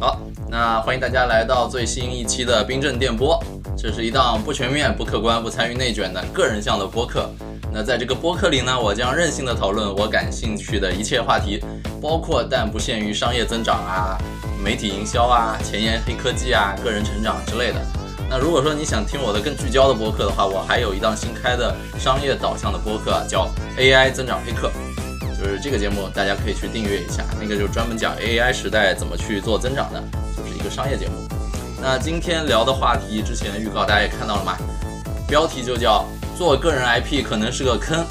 好，那欢迎大家来到最新一期的冰镇电波。这是一档不全面、不客观、不参与内卷的个人向的播客。那在这个播客里呢，我将任性的讨论我感兴趣的一切话题，包括但不限于商业增长啊、媒体营销啊、前沿黑科技啊、个人成长之类的。那如果说你想听我的更聚焦的播客的话，我还有一档新开的商业导向的播客，叫 AI 增长黑客。就是这个节目，大家可以去订阅一下。那个就是专门讲 AI 时代怎么去做增长的，就是一个商业节目。那今天聊的话题，之前的预告大家也看到了嘛，标题就叫做个人 IP 可能是个坑，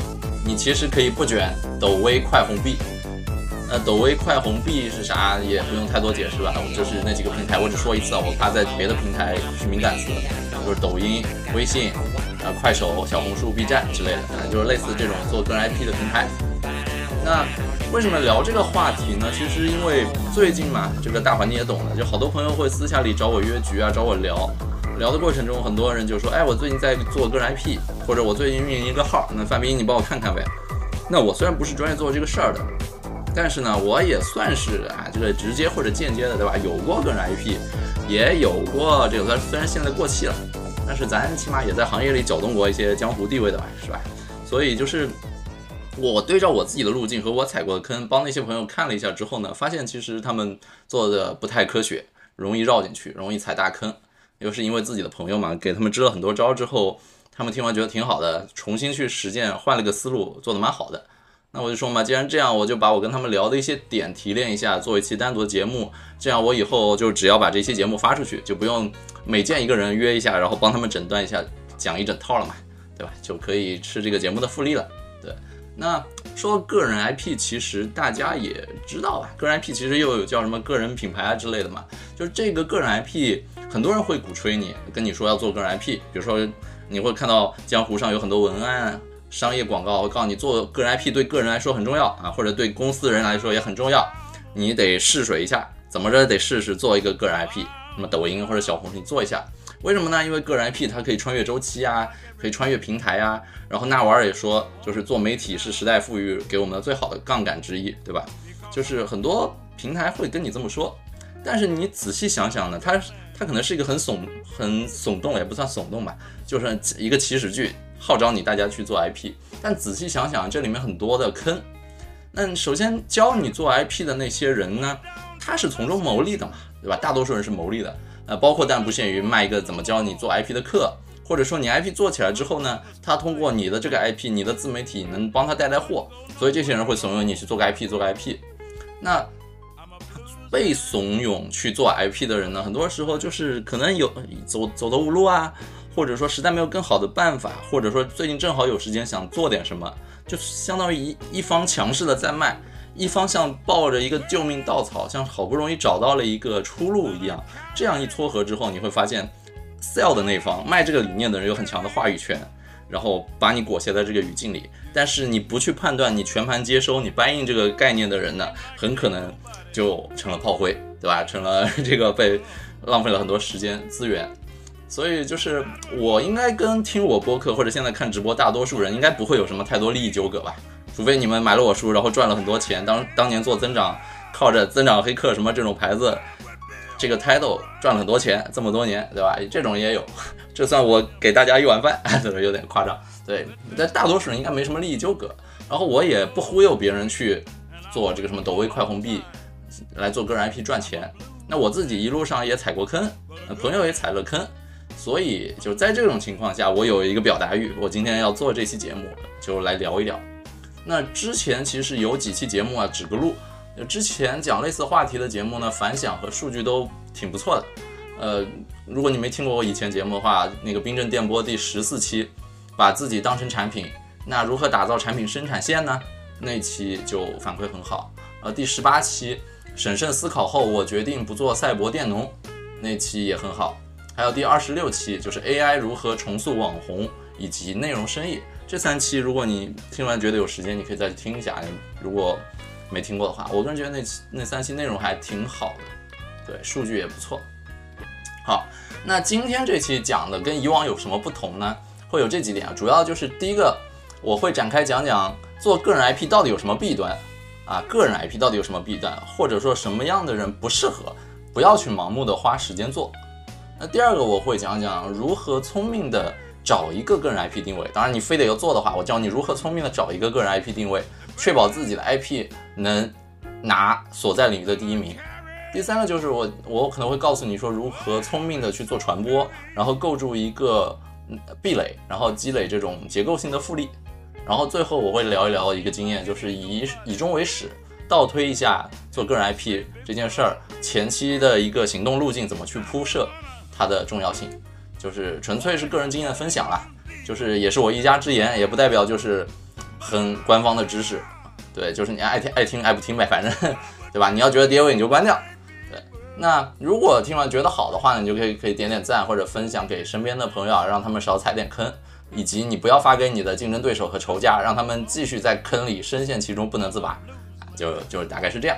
你其实可以不卷抖微快红币。那抖微快红币是啥，也不用太多解释吧，我就是那几个平台，我只说一次啊，我怕在别的平台是敏感词，就是抖音、微信、啊快手、小红书、B 站之类的，反正就是类似这种做个人 IP 的平台。那为什么聊这个话题呢？其实因为最近嘛，这个大环境也懂的，就好多朋友会私下里找我约局啊，找我聊。聊的过程中，很多人就说：“哎，我最近在做个人 IP，或者我最近运营一个号，那范冰你帮我看看呗。”那我虽然不是专业做这个事儿的，但是呢，我也算是啊，这个直接或者间接的，对吧？有过个人 IP，也有过这个，虽然现在过气了，但是咱起码也在行业里搅动过一些江湖地位的吧，是吧？所以就是。我对照我自己的路径和我踩过的坑，帮那些朋友看了一下之后呢，发现其实他们做的不太科学，容易绕进去，容易踩大坑。又是因为自己的朋友嘛，给他们支了很多招之后，他们听完觉得挺好的，重新去实践，换了个思路，做的蛮好的。那我就说嘛，既然这样，我就把我跟他们聊的一些点提炼一下，做一期单独的节目，这样我以后就只要把这期节目发出去，就不用每见一个人约一下，然后帮他们诊断一下，讲一整套了嘛，对吧？就可以吃这个节目的复利了，对。那说到个人 IP，其实大家也知道吧？个人 IP 其实又有叫什么个人品牌啊之类的嘛。就是这个个人 IP，很多人会鼓吹你，跟你说要做个人 IP。比如说，你会看到江湖上有很多文案、商业广告，会告诉你做个人 IP 对个人来说很重要啊，或者对公司人来说也很重要。你得试水一下，怎么着得试试做一个个人 IP。那么抖音或者小红书你做一下，为什么呢？因为个人 IP 它可以穿越周期啊。可以穿越平台呀，然后纳瓦尔也说，就是做媒体是时代赋予给我们的最好的杠杆之一，对吧？就是很多平台会跟你这么说，但是你仔细想想呢，它它可能是一个很耸很耸动，也不算耸动吧，就是一个起始句，号召你大家去做 IP。但仔细想想，这里面很多的坑。那首先教你做 IP 的那些人呢，他是从中牟利的嘛，对吧？大多数人是牟利的，呃，包括但不限于卖一个怎么教你做 IP 的课。或者说你 IP 做起来之后呢，他通过你的这个 IP，你的自媒体能帮他带带货，所以这些人会怂恿你去做个 IP，做个 IP。那被怂恿去做 IP 的人呢，很多时候就是可能有走走投无路啊，或者说实在没有更好的办法，或者说最近正好有时间想做点什么，就相当于一一方强势的在卖，一方像抱着一个救命稻草，像好不容易找到了一个出路一样，这样一撮合之后，你会发现。sell 的那方卖这个理念的人有很强的话语权，然后把你裹挟在这个语境里。但是你不去判断，你全盘接收，你 buy in 这个概念的人呢，很可能就成了炮灰，对吧？成了这个被浪费了很多时间资源。所以就是我应该跟听我播客或者现在看直播大多数人应该不会有什么太多利益纠葛吧？除非你们买了我书，然后赚了很多钱，当当年做增长，靠着增长黑客什么这种牌子。这个 title 赚了很多钱，这么多年，对吧？这种也有，这算我给大家一碗饭，这 个有点夸张。对，但大多数人应该没什么利益纠葛。然后我也不忽悠别人去做这个什么抖微快红币来做个人 IP 赚钱。那我自己一路上也踩过坑，朋友也踩了坑，所以就在这种情况下，我有一个表达欲。我今天要做这期节目，就来聊一聊。那之前其实有几期节目啊，指个路。之前讲类似话题的节目呢，反响和数据都挺不错的。呃，如果你没听过我以前节目的话，那个冰镇电波第十四期，把自己当成产品，那如何打造产品生产线呢？那期就反馈很好。呃，第十八期，审慎思考后我决定不做赛博电农，那期也很好。还有第二十六期，就是 AI 如何重塑网红以及内容生意。这三期，如果你听完觉得有时间，你可以再去听一下。如果没听过的话，我个人觉得那期那三期内容还挺好的，对，数据也不错。好，那今天这期讲的跟以往有什么不同呢？会有这几点啊，主要就是第一个，我会展开讲讲做个人 IP 到底有什么弊端啊，个人 IP 到底有什么弊端，或者说什么样的人不适合不要去盲目的花时间做。那第二个我会讲讲如何聪明的找一个个人 IP 定位。当然你非得要做的话，我教你如何聪明的找一个个人 IP 定位，确保自己的 IP 能拿所在领域的第一名。第三个就是我我可能会告诉你说如何聪明的去做传播，然后构筑一个壁垒，然后积累这种结构性的复利。然后最后我会聊一聊一个经验，就是以以终为始，倒推一下做个人 IP 这件事儿前期的一个行动路径怎么去铺设，它的重要性，就是纯粹是个人经验分享啦，就是也是我一家之言，也不代表就是很官方的知识，对，就是你爱听爱听爱不听呗，反正对吧？你要觉得跌位你就关掉，对。那如果听完觉得好的话呢，你就可以可以点点赞或者分享给身边的朋友啊，让他们少踩点坑。以及你不要发给你的竞争对手和仇家，让他们继续在坑里深陷其中不能自拔，就就大概是这样。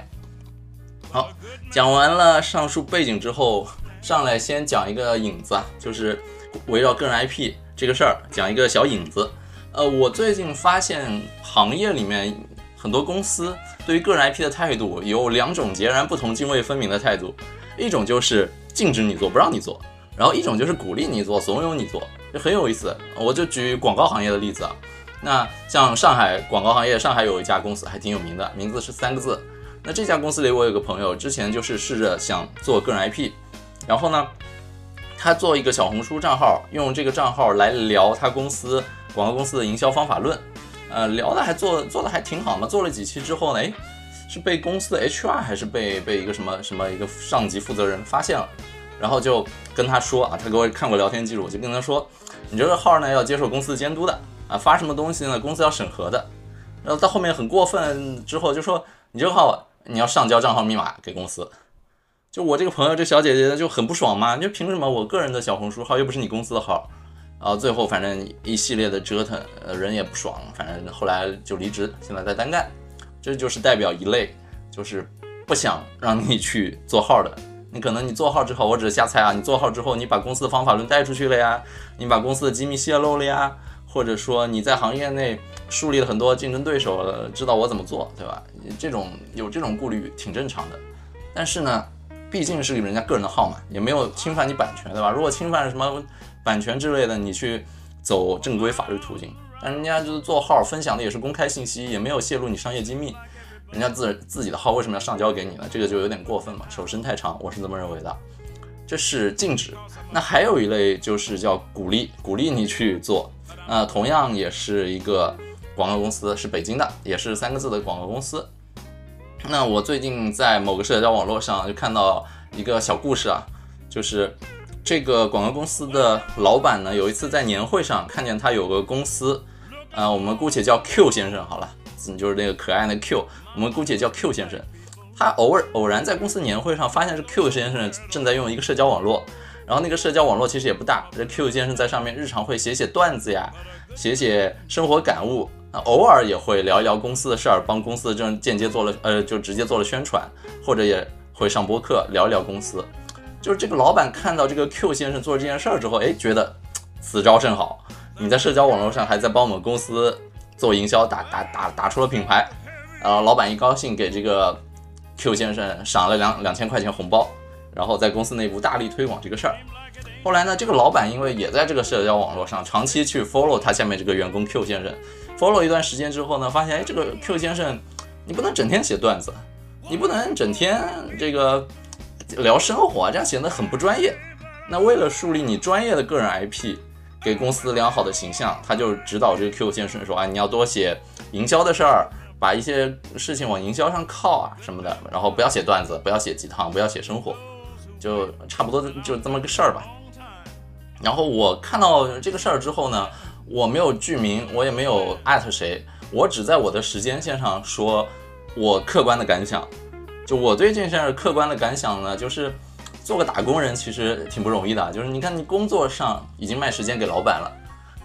好，讲完了上述背景之后，上来先讲一个引子，啊，就是围绕个人 IP 这个事儿讲一个小引子。呃，我最近发现行业里面很多公司对于个人 IP 的态度有两种截然不同、泾渭分明的态度，一种就是禁止你做，不让你做。然后一种就是鼓励你做，怂恿你做，就很有意思。我就举广告行业的例子啊，那像上海广告行业，上海有一家公司还挺有名的，名字是三个字。那这家公司里我有个朋友，之前就是试着想做个人 IP，然后呢，他做一个小红书账号，用这个账号来聊他公司广告公司的营销方法论，呃，聊的还做做的还挺好嘛。做了几期之后呢，哎，是被公司的 HR 还是被被一个什么什么一个上级负责人发现了。然后就跟他说啊，他给我看过聊天记录，就跟他说，你这个号呢要接受公司监督的啊，发什么东西呢，公司要审核的。然后到后面很过分之后就说，你这个号你要上交账号密码给公司。就我这个朋友这小姐姐就很不爽嘛，就凭什么我个人的小红书号又不是你公司的号？然后最后反正一系列的折腾，呃人也不爽，反正后来就离职，现在在单干。这就是代表一类，就是不想让你去做号的。你可能你做号之后，我只是瞎猜啊。你做号之后，你把公司的方法论带出去了呀，你把公司的机密泄露了呀，或者说你在行业内树立了很多竞争对手，知道我怎么做，对吧？这种有这种顾虑挺正常的。但是呢，毕竟是人家个人的号嘛，也没有侵犯你版权，对吧？如果侵犯什么版权之类的，你去走正规法律途径。但人家就是做号分享的也是公开信息，也没有泄露你商业机密。人家自自己的号为什么要上交给你呢？这个就有点过分了，手伸太长，我是这么认为的。这是禁止。那还有一类就是叫鼓励，鼓励你去做。那同样也是一个广告公司，是北京的，也是三个字的广告公司。那我最近在某个社交网络上就看到一个小故事啊，就是这个广告公司的老板呢，有一次在年会上看见他有个公司，呃，我们姑且叫 Q 先生好了。你就是那个可爱的 Q，我们姑且叫 Q 先生。他偶尔偶然在公司年会上发现是 Q 先生正在用一个社交网络，然后那个社交网络其实也不大，这 Q 先生在上面日常会写写段子呀，写写生活感悟，偶尔也会聊一聊公司的事儿，帮公司这种间接做了呃就直接做了宣传，或者也会上播客聊一聊公司。就是这个老板看到这个 Q 先生做这件事儿之后，哎，觉得此招甚好，你在社交网络上还在帮我们公司。做营销打打打打出了品牌，然后老板一高兴给这个 Q 先生赏了两两千块钱红包，然后在公司内部大力推广这个事儿。后来呢，这个老板因为也在这个社交网络上长期去 follow 他下面这个员工 Q 先生，follow 一段时间之后呢，发现哎，这个 Q 先生你不能整天写段子，你不能整天这个聊生活，这样显得很不专业。那为了树立你专业的个人 IP。给公司良好的形象，他就指导这个 Q 先生说啊，你要多写营销的事儿，把一些事情往营销上靠啊什么的，然后不要写段子，不要写鸡汤，不要写生活，就差不多就这么个事儿吧。然后我看到这个事儿之后呢，我没有剧名，我也没有艾特谁，我只在我的时间线上说我客观的感想。就我对这件事客观的感想呢，就是。做个打工人其实挺不容易的，就是你看你工作上已经卖时间给老板了，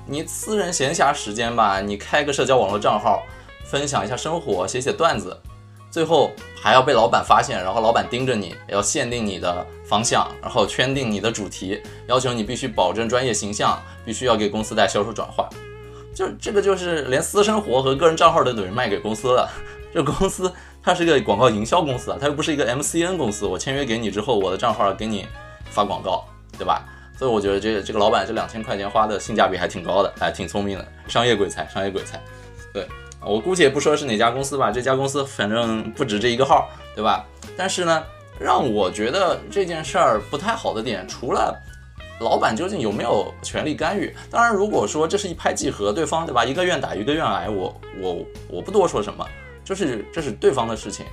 你私人闲暇时间吧，你开个社交网络账号，分享一下生活，写写段子，最后还要被老板发现，然后老板盯着你，要限定你的方向，然后圈定你的主题，要求你必须保证专业形象，必须要给公司带销售转化，就这个就是连私生活和个人账号都等于卖给公司了，这公司它是一个广告营销公司啊，它又不是一个 MCN 公司。我签约给你之后，我的账号给你发广告，对吧？所以我觉得这这个老板这两千块钱花的性价比还挺高的，还挺聪明的，商业鬼才，商业鬼才。对我姑且不说是哪家公司吧，这家公司反正不止这一个号，对吧？但是呢，让我觉得这件事儿不太好的点，除了老板究竟有没有权利干预，当然如果说这是一拍即合，对方对吧，一个愿打一个愿挨，我我我不多说什么，就是这是对方的事情。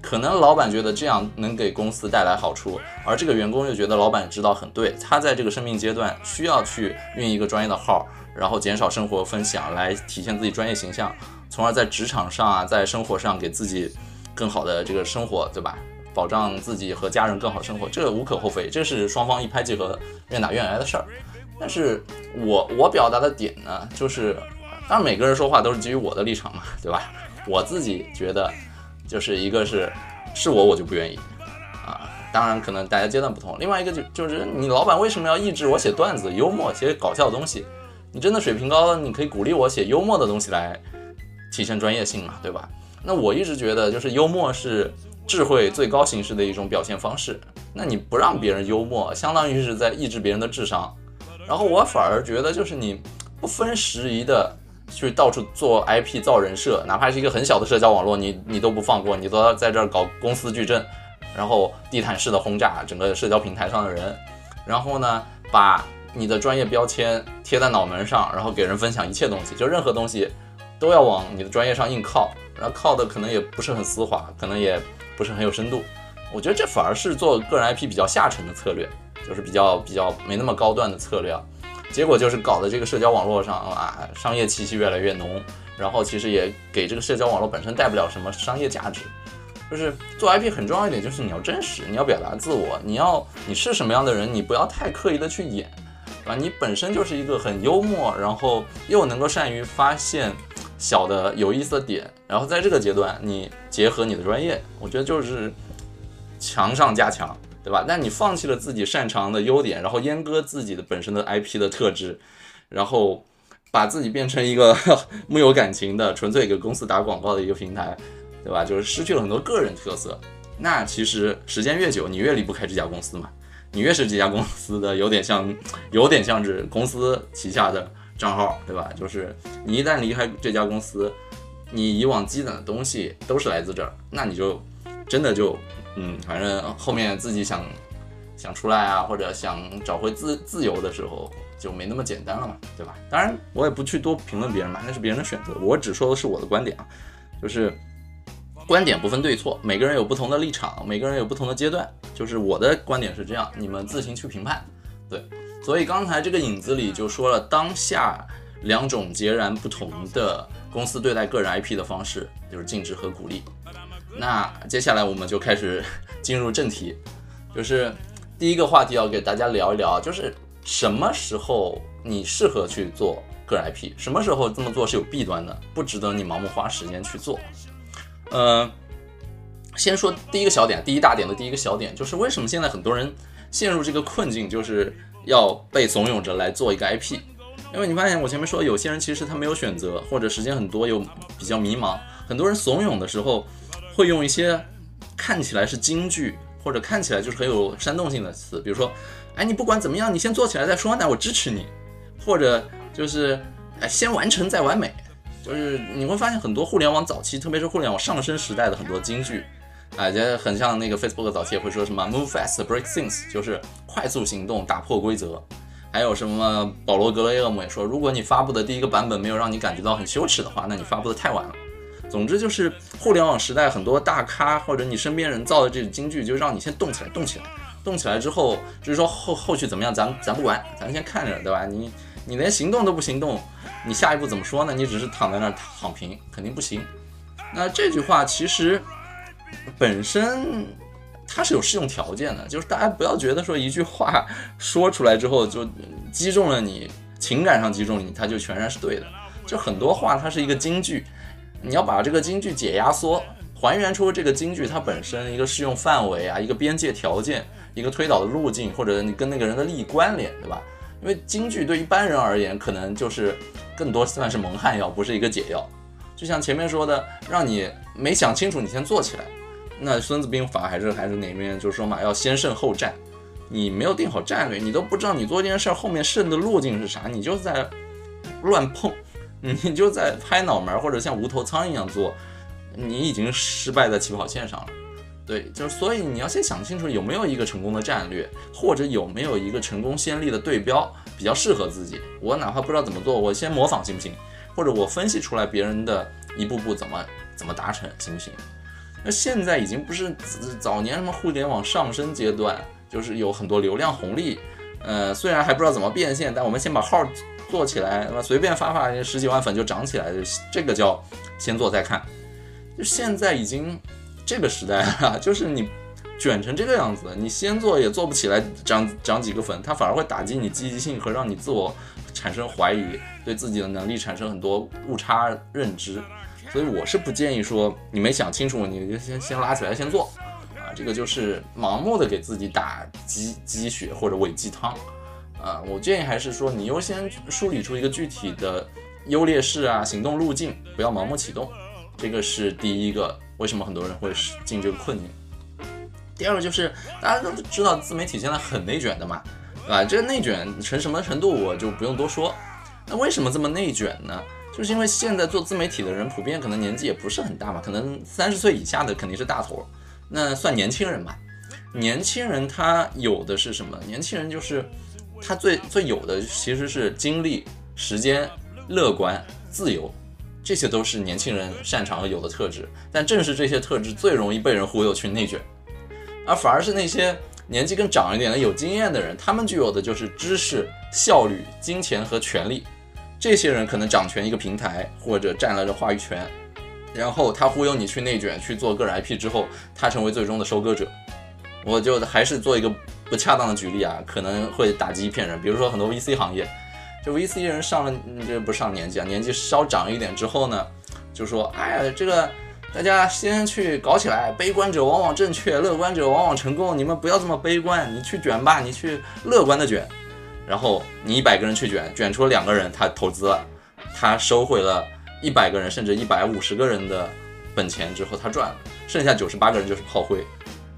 可能老板觉得这样能给公司带来好处，而这个员工又觉得老板知道很对，他在这个生命阶段需要去运一个专业的号，然后减少生活分享，来体现自己专业形象，从而在职场上啊，在生活上给自己更好的这个生活，对吧？保障自己和家人更好生活，这个无可厚非，这是双方一拍即合、愿打愿挨的事儿。但是我我表达的点呢，就是，当然每个人说话都是基于我的立场嘛，对吧？我自己觉得。就是一个是，是我我就不愿意，啊，当然可能大家阶段不同。另外一个就就是你老板为什么要抑制我写段子、幽默、写搞笑的东西？你真的水平高了，你可以鼓励我写幽默的东西来体现专业性嘛，对吧？那我一直觉得就是幽默是智慧最高形式的一种表现方式。那你不让别人幽默，相当于是在抑制别人的智商。然后我反而觉得就是你不分时宜的。去到处做 IP 造人设，哪怕是一个很小的社交网络，你你都不放过，你都要在这儿搞公司矩阵，然后地毯式的轰炸整个社交平台上的人，然后呢，把你的专业标签贴在脑门上，然后给人分享一切东西，就任何东西都要往你的专业上硬靠，然后靠的可能也不是很丝滑，可能也不是很有深度。我觉得这反而是做个人 IP 比较下沉的策略，就是比较比较没那么高端的策略。结果就是搞得这个社交网络上啊，商业气息越来越浓，然后其实也给这个社交网络本身带不了什么商业价值。就是做 IP 很重要一点，就是你要真实，你要表达自我，你要你是什么样的人，你不要太刻意的去演，啊，你本身就是一个很幽默，然后又能够善于发现小的有意思的点，然后在这个阶段你结合你的专业，我觉得就是强上加强。对吧？但你放弃了自己擅长的优点，然后阉割自己的本身的 IP 的特质，然后把自己变成一个 木有感情的、纯粹给公司打广告的一个平台，对吧？就是失去了很多个人特色。那其实时间越久，你越离不开这家公司嘛。你越是这家公司的，有点像，有点像是公司旗下的账号，对吧？就是你一旦离开这家公司，你以往积攒的东西都是来自这儿，那你就真的就。嗯，反正后面自己想想出来啊，或者想找回自自由的时候，就没那么简单了嘛，对吧？当然，我也不去多评论别人嘛，那是别人的选择，我只说的是我的观点啊，就是观点不分对错，每个人有不同的立场，每个人有不同的阶段，就是我的观点是这样，你们自行去评判。对，所以刚才这个影子里就说了，当下两种截然不同的公司对待个人 IP 的方式，就是禁止和鼓励。那接下来我们就开始进入正题，就是第一个话题要给大家聊一聊，就是什么时候你适合去做个人 IP，什么时候这么做是有弊端的，不值得你盲目花时间去做。呃，先说第一个小点，第一大点的第一个小点，就是为什么现在很多人陷入这个困境，就是要被怂恿着来做一个 IP，因为你发现我前面说有些人其实他没有选择，或者时间很多又比较迷茫，很多人怂恿的时候。会用一些看起来是京剧，或者看起来就是很有煽动性的词，比如说，哎，你不管怎么样，你先做起来再说，那我支持你，或者就是，哎，先完成再完美，就是你会发现很多互联网早期，特别是互联网上升时代的很多京剧，啊，就很像那个 Facebook 早期也会说什么 move fast break things，就是快速行动打破规则，还有什么保罗格雷厄姆也说，如果你发布的第一个版本没有让你感觉到很羞耻的话，那你发布的太晚了。总之就是互联网时代很多大咖或者你身边人造的这种金句，就让你先动起来，动起来，动起来之后，就是说后后续怎么样，咱咱不管，咱先看着，对吧？你你连行动都不行动，你下一步怎么说呢？你只是躺在那儿躺平，肯定不行。那这句话其实本身它是有适用条件的，就是大家不要觉得说一句话说出来之后就击中了你情感上击中你，它就全然是对的。就很多话它是一个金句。你要把这个京剧解压缩，还原出这个京剧它本身一个适用范围啊，一个边界条件，一个推导的路径，或者你跟那个人的利益关联，对吧？因为京剧对一般人而言，可能就是更多算是蒙汗药，不是一个解药。就像前面说的，让你没想清楚，你先做起来。那《孙子兵法》还是还是哪面就是说嘛，要先胜后战。你没有定好战略，你都不知道你做这件事儿后面胜的路径是啥，你就在乱碰，你就在拍脑门或者像无头苍蝇一样做，你已经失败在起跑线上了。对，就是所以你要先想清楚有没有一个成功的战略，或者有没有一个成功先例的对标比较适合自己。我哪怕不知道怎么做，我先模仿行不行？或者我分析出来别人的一步步怎么怎么达成行不行？那现在已经不是早年什么互联网上升阶段，就是有很多流量红利，呃，虽然还不知道怎么变现，但我们先把号做起来，那随便发发十几万粉就涨起来，这个叫先做再看。就现在已经。这个时代啊，就是你卷成这个样子，你先做也做不起来，涨涨几个粉，它反而会打击你积极性和让你自我产生怀疑，对自己的能力产生很多误差认知。所以我是不建议说你没想清楚你就先先拉起来先做啊，这个就是盲目的给自己打鸡鸡血或者伪鸡汤啊。我建议还是说你优先梳理出一个具体的优劣势啊，行动路径，不要盲目启动，这个是第一个。为什么很多人会进这个困境？第二个就是大家都知道自媒体现在很内卷的嘛，对吧？这个内卷成什么程度我就不用多说。那为什么这么内卷呢？就是因为现在做自媒体的人普遍可能年纪也不是很大嘛，可能三十岁以下的肯定是大头，那算年轻人吧。年轻人他有的是什么？年轻人就是他最最有的其实是精力、时间、乐观、自由。这些都是年轻人擅长和有的特质，但正是这些特质最容易被人忽悠去内卷，而反而是那些年纪更长一点的有经验的人，他们具有的就是知识、效率、金钱和权力。这些人可能掌权一个平台或者占了这话语权，然后他忽悠你去内卷去做个人 IP 之后，他成为最终的收割者。我就还是做一个不恰当的举例啊，可能会打击一片人，比如说很多 VC 行业。就 VC 人上了，这不上年纪啊，年纪稍长一点之后呢，就说，哎呀，这个大家先去搞起来，悲观者往往正确，乐观者往往成功，你们不要这么悲观，你去卷吧，你去乐观的卷，然后你一百个人去卷，卷出了两个人他投资了，他收回了一百个人甚至一百五十个人的本钱之后他赚了，剩下九十八个人就是炮灰，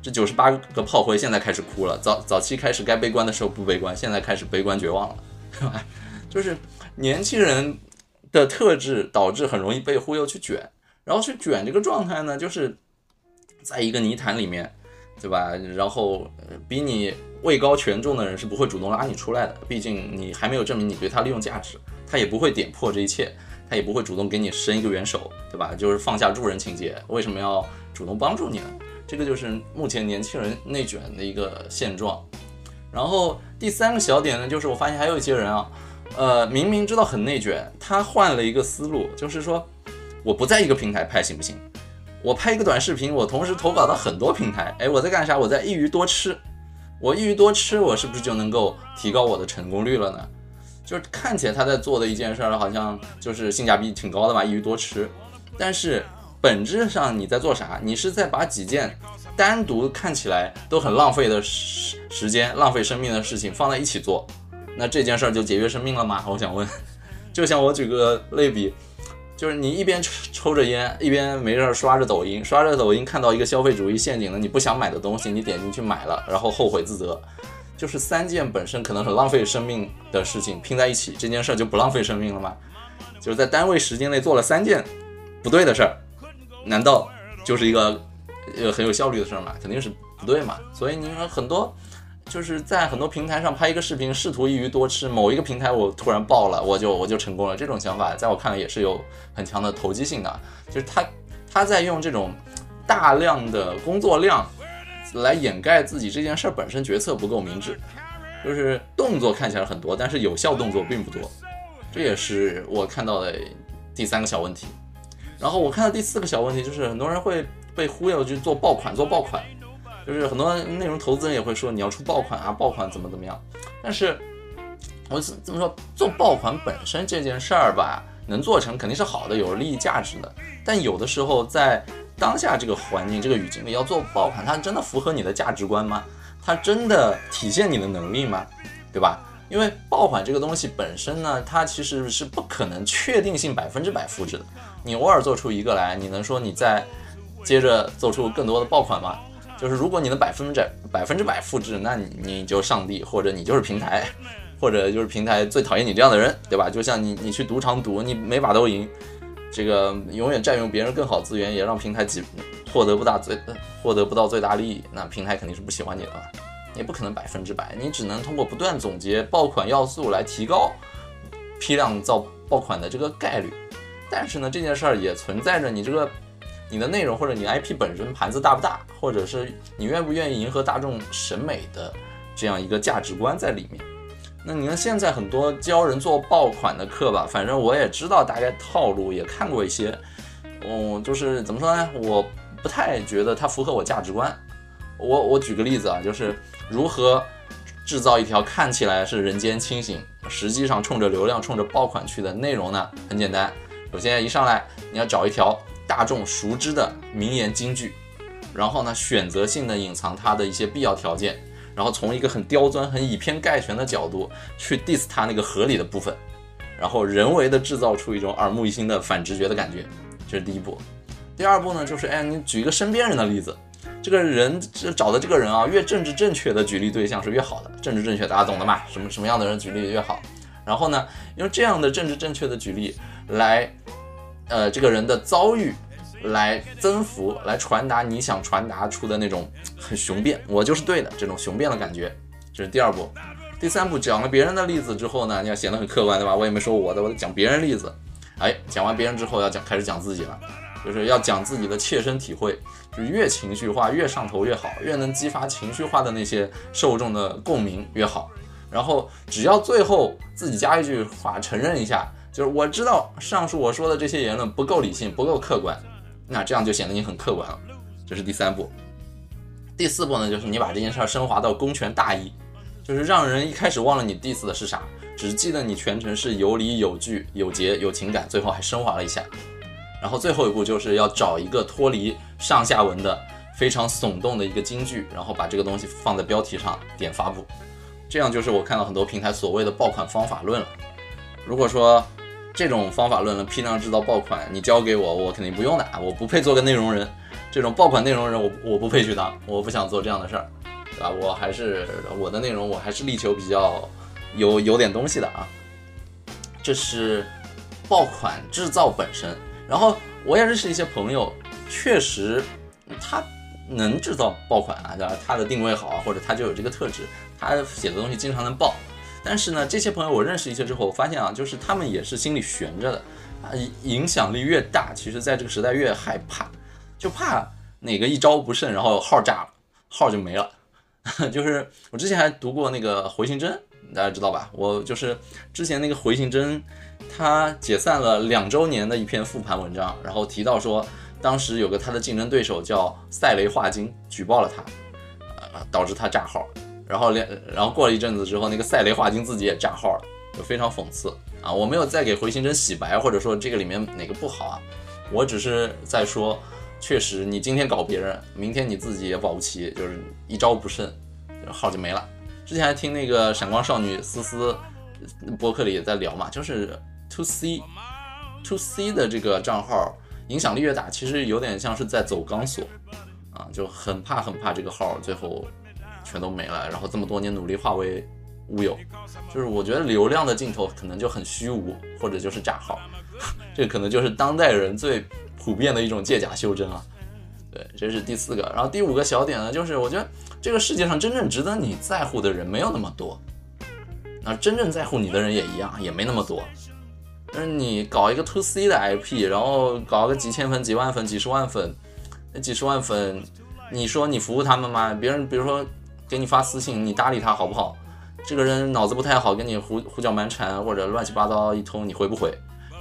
这九十八个炮灰现在开始哭了，早早期开始该悲观的时候不悲观，现在开始悲观绝望了，是吧？就是年轻人的特质导致很容易被忽悠去卷，然后去卷这个状态呢，就是在一个泥潭里面，对吧？然后比你位高权重的人是不会主动拉你出来的，毕竟你还没有证明你对他利用价值，他也不会点破这一切，他也不会主动给你伸一个援手，对吧？就是放下助人情节，为什么要主动帮助你呢？这个就是目前年轻人内卷的一个现状。然后第三个小点呢，就是我发现还有一些人啊。呃，明明知道很内卷，他换了一个思路，就是说，我不在一个平台拍行不行？我拍一个短视频，我同时投稿到很多平台，哎，我在干啥？我在一鱼多吃，我一鱼多吃，我是不是就能够提高我的成功率了呢？就是看起来他在做的一件事儿，好像就是性价比挺高的吧，一鱼多吃，但是本质上你在做啥？你是在把几件单独看起来都很浪费的时时间、浪费生命的事情放在一起做。那这件事儿就节约生命了吗？我想问，就像我举个类比，就是你一边抽着烟，一边没事刷着抖音，刷着抖音看到一个消费主义陷阱的你不想买的东西，你点进去买了，然后后悔自责，就是三件本身可能很浪费生命的事情拼在一起，这件事儿就不浪费生命了吗？就是在单位时间内做了三件不对的事儿，难道就是一个呃很有效率的事儿吗？肯定是不对嘛。所以你说很多。就是在很多平台上拍一个视频，试图一鱼多吃。某一个平台我突然爆了，我就我就成功了。这种想法在我看来也是有很强的投机性的。就是他他在用这种大量的工作量来掩盖自己这件事本身决策不够明智，就是动作看起来很多，但是有效动作并不多。这也是我看到的第三个小问题。然后我看到第四个小问题就是很多人会被忽悠去做爆款，做爆款。就是很多内容投资人也会说你要出爆款啊，爆款怎么怎么样？但是我怎么说，做爆款本身这件事儿吧，能做成肯定是好的，有利益价值的。但有的时候在当下这个环境、这个语境里，要做爆款，它真的符合你的价值观吗？它真的体现你的能力吗？对吧？因为爆款这个东西本身呢，它其实是不可能确定性百分之百复制的。你偶尔做出一个来，你能说你在接着做出更多的爆款吗。就是如果你能百分之百分之百复制，那你你就上帝，或者你就是平台，或者就是平台最讨厌你这样的人，对吧？就像你你去赌场赌，你每把都赢，这个永远占用别人更好资源，也让平台几获得不大最获得不到最大利益，那平台肯定是不喜欢你的。也不可能百分之百，你只能通过不断总结爆款要素来提高批量造爆款的这个概率。但是呢，这件事儿也存在着你这个。你的内容或者你 IP 本身盘子大不大，或者是你愿不愿意迎合大众审美的这样一个价值观在里面。那你看现在很多教人做爆款的课吧，反正我也知道大概套路，也看过一些。嗯，就是怎么说呢？我不太觉得它符合我价值观。我我举个例子啊，就是如何制造一条看起来是人间清醒，实际上冲着流量、冲着爆款去的内容呢？很简单，首先一上来你要找一条。大众熟知的名言金句，然后呢，选择性的隐藏它的一些必要条件，然后从一个很刁钻、很以偏概全的角度去 diss 它那个合理的部分，然后人为的制造出一种耳目一新的反直觉的感觉，这是第一步。第二步呢，就是哎，你举一个身边人的例子，这个人这找的这个人啊，越政治正确的举例对象是越好的，政治正确大家懂的嘛？什么什么样的人举例越好？然后呢，用这样的政治正确的举例来。呃，这个人的遭遇来增幅，来传达你想传达出的那种很雄辩，我就是对的这种雄辩的感觉，这是第二步。第三步讲了别人的例子之后呢，你要显得很客观，对吧？我也没说我的，我讲别人例子。哎，讲完别人之后要讲，开始讲自己了，就是要讲自己的切身体会，就是越情绪化越上头越好，越能激发情绪化的那些受众的共鸣越好。然后只要最后自己加一句话，承认一下。就是我知道上述我说的这些言论不够理性，不够客观，那这样就显得你很客观了。这是第三步。第四步呢，就是你把这件事儿升华到公权大义，就是让人一开始忘了你 diss 的是啥，只记得你全程是有理有据、有节有情感，最后还升华了一下。然后最后一步就是要找一个脱离上下文的非常耸动的一个金句，然后把这个东西放在标题上点发布，这样就是我看到很多平台所谓的爆款方法论了。如果说，这种方法论了，批量制造爆款，你交给我，我肯定不用的，我不配做个内容人。这种爆款内容人，我我不配去当，我不想做这样的事儿，对吧？我还是我的内容，我还是力求比较有有点东西的啊。这是爆款制造本身。然后我也认识一些朋友，确实他能制造爆款啊，对吧？他的定位好，或者他就有这个特质，他写的东西经常能爆。但是呢，这些朋友我认识一些之后，我发现啊，就是他们也是心里悬着的啊，影响力越大，其实在这个时代越害怕，就怕哪个一招不慎，然后号炸了，号就没了。就是我之前还读过那个回形针，大家知道吧？我就是之前那个回形针，他解散了两周年的一篇复盘文章，然后提到说，当时有个他的竞争对手叫赛雷画金举报了他，呃，导致他炸号。然后连，然后过了一阵子之后，那个赛雷华金自己也炸号了，就非常讽刺啊！我没有再给回形针洗白，或者说这个里面哪个不好啊？我只是在说，确实你今天搞别人，明天你自己也保不齐，就是一招不慎，号就没了。之前还听那个闪光少女思思博客里也在聊嘛，就是 to C to C 的这个账号影响力越大，其实有点像是在走钢索啊，就很怕很怕这个号最后。全都没了，然后这么多年努力化为乌有，就是我觉得流量的尽头可能就很虚无，或者就是假号，这可能就是当代人最普遍的一种借假修真了。对，这是第四个，然后第五个小点呢，就是我觉得这个世界上真正值得你在乎的人没有那么多，那真正在乎你的人也一样，也没那么多。但是你搞一个 to C 的 IP，然后搞个几千粉、几万粉、几十万粉，那几十万粉，你说你服务他们吗？别人比如说。给你发私信，你搭理他好不好？这个人脑子不太好，跟你胡胡搅蛮缠或者乱七八糟一通，你回不回？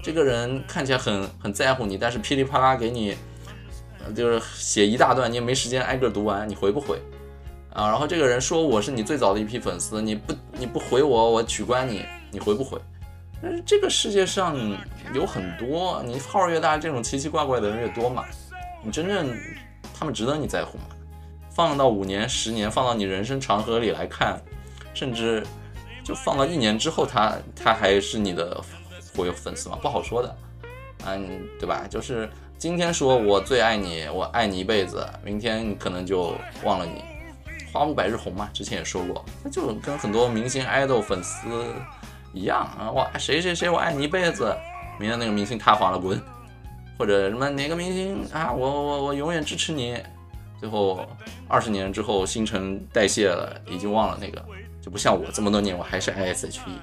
这个人看起来很很在乎你，但是噼里啪啦给你，就是写一大段，你也没时间挨个读完，你回不回？啊，然后这个人说我是你最早的一批粉丝，你不你不回我，我取关你，你回不回？但是这个世界上有很多，你号越大，这种奇奇怪怪的人越多嘛，你真正他们值得你在乎吗？放到五年、十年，放到你人生长河里来看，甚至就放到一年之后，他他还是你的活跃粉丝吗？不好说的。嗯，对吧？就是今天说我最爱你，我爱你一辈子，明天可能就忘了你。花无百日红嘛，之前也说过，那就跟很多明星爱豆粉丝一样啊，哇谁谁谁我爱你一辈子，明天那个明星塌房了滚，或者什么哪个明星啊，我我我永远支持你，最后二十年之后新陈代谢了，已经忘了那个，就不像我这么多年我还是 I S H E，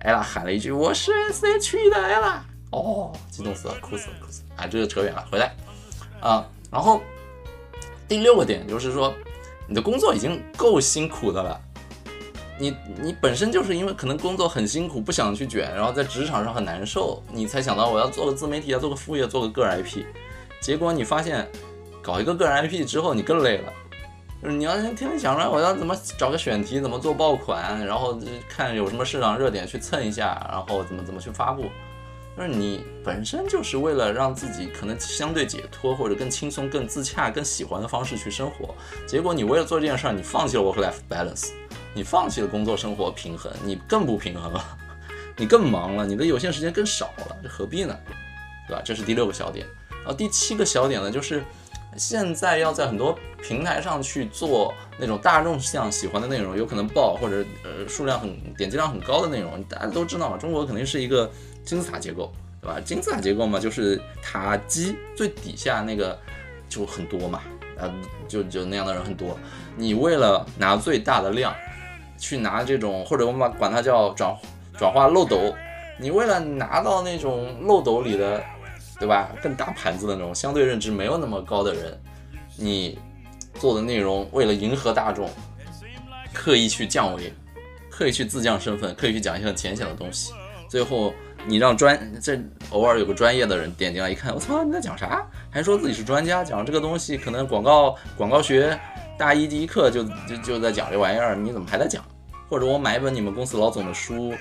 艾拉喊了一句我是 S H E 的艾拉。哦，激动死了，哭死了，哭死了！啊，这就扯远了，回来啊。然后第六个点就是说，你的工作已经够辛苦的了，你你本身就是因为可能工作很辛苦，不想去卷，然后在职场上很难受，你才想到我要做个自媒体，要做个副业，做个个人 IP。结果你发现搞一个个人 IP 之后，你更累了，就是你要天天想着我要怎么找个选题，怎么做爆款，然后看有什么市场热点去蹭一下，然后怎么怎么去发布。就是你本身就是为了让自己可能相对解脱或者更轻松、更自洽、更喜欢的方式去生活，结果你为了做这件事儿，你放弃了 work-life balance，你放弃了工作生活平衡，你更不平衡了，你更忙了，你的有限时间更少了，这何必呢？对吧？这是第六个小点。然后第七个小点呢，就是现在要在很多平台上去做那种大众向喜欢的内容，有可能爆或者呃数量很点击量很高的内容，大家都知道嘛，中国肯定是一个。金字塔结构，对吧？金字塔结构嘛，就是塔基最底下那个就很多嘛，啊，就就那样的人很多。你为了拿最大的量，去拿这种，或者我们把管它叫转转化漏斗，你为了拿到那种漏斗里的，对吧？更大盘子的那种相对认知没有那么高的人，你做的内容为了迎合大众，刻意去降维，刻意去自降身份，刻意去讲一些很浅显的东西，最后。你让专这偶尔有个专业的人点进来一看，我操，你在讲啥？还说自己是专家，讲这个东西可能广告广告学大一第一课就就就在讲这玩意儿，你怎么还在讲？或者我买一本你们公司老总的书，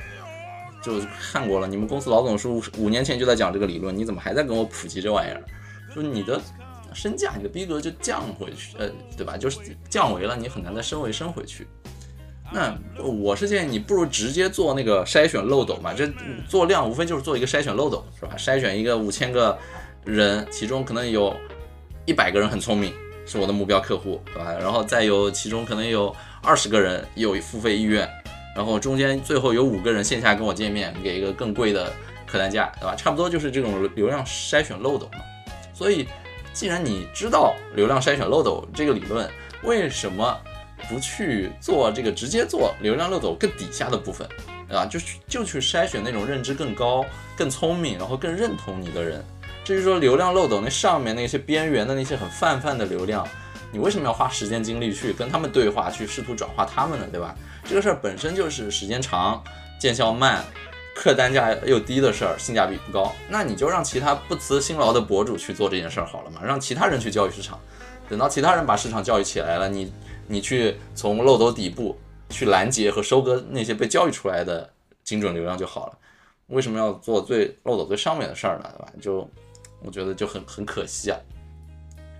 就看过了，你们公司老总是五五年前就在讲这个理论，你怎么还在跟我普及这玩意儿？说你的身价、你的逼格就降回去，呃，对吧？就是降维了，你很难再升维升回去。那我是建议你不如直接做那个筛选漏斗嘛，这做量无非就是做一个筛选漏斗，是吧？筛选一个五千个人，其中可能有一百个人很聪明，是我的目标客户，对吧？然后再有其中可能有二十个人有付费意愿，然后中间最后有五个人线下跟我见面，给一个更贵的客单价，对吧？差不多就是这种流量筛选漏斗嘛。所以，既然你知道流量筛选漏斗这个理论，为什么？不去做这个，直接做流量漏斗更底下的部分，对吧？就去就去筛选那种认知更高、更聪明，然后更认同你的人。至于说流量漏斗那上面那些边缘的那些很泛泛的流量，你为什么要花时间精力去跟他们对话，去试图转化他们呢？对吧？这个事儿本身就是时间长、见效慢、客单价又低的事儿，性价比不高。那你就让其他不辞辛劳的博主去做这件事儿好了嘛，让其他人去教育市场。等到其他人把市场教育起来了，你。你去从漏斗底部去拦截和收割那些被教育出来的精准流量就好了。为什么要做最漏斗最上面的事儿呢？对吧？就我觉得就很很可惜啊。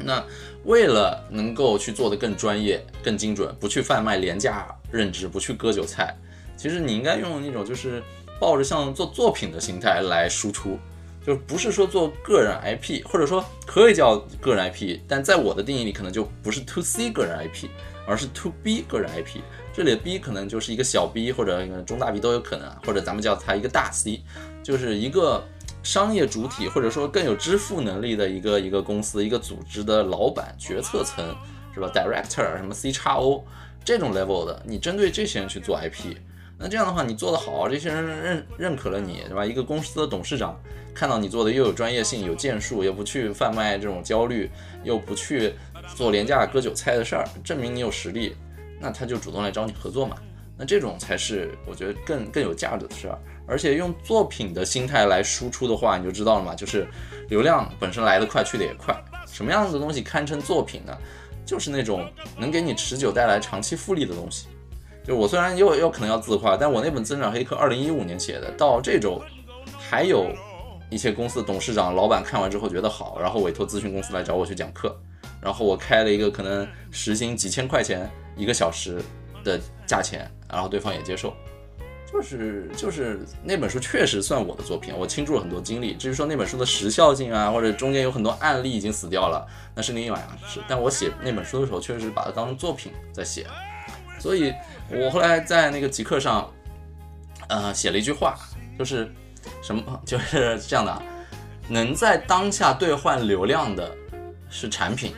那为了能够去做的更专业、更精准，不去贩卖廉价认知，不去割韭菜，其实你应该用那种就是抱着像做作品的心态来输出，就不是说做个人 IP，或者说可以叫个人 IP，但在我的定义里可能就不是 To C 个人 IP。而是 to B 个人 IP，这里的 B 可能就是一个小 B 或者中大 B 都有可能，或者咱们叫它一个大 C，就是一个商业主体或者说更有支付能力的一个一个公司、一个组织的老板、决策层，是吧？Director 什么 C 叉 O 这种 level 的，你针对这些人去做 IP，那这样的话你做得好，这些人认认可了你，对吧？一个公司的董事长看到你做的又有专业性、有建树，又不去贩卖这种焦虑，又不去。做廉价割韭菜的事儿，证明你有实力，那他就主动来找你合作嘛。那这种才是我觉得更更有价值的事儿。而且用作品的心态来输出的话，你就知道了嘛，就是流量本身来得快，去得也快。什么样子的东西堪称作品呢？就是那种能给你持久带来长期复利的东西。就我虽然又又可能要自夸，但我那本《增长黑客》二零一五年写的，到这周还有一些公司的董事长、老板看完之后觉得好，然后委托咨询公司来找我去讲课。然后我开了一个可能时薪几千块钱一个小时的价钱，然后对方也接受，就是就是那本书确实算我的作品，我倾注了很多精力。至于说那本书的时效性啊，或者中间有很多案例已经死掉了，那是另一码事。但我写那本书的时候，确实把它当成作品在写。所以我后来在那个极客上，呃，写了一句话，就是什么，就是这样的：能在当下兑换流量的是产品，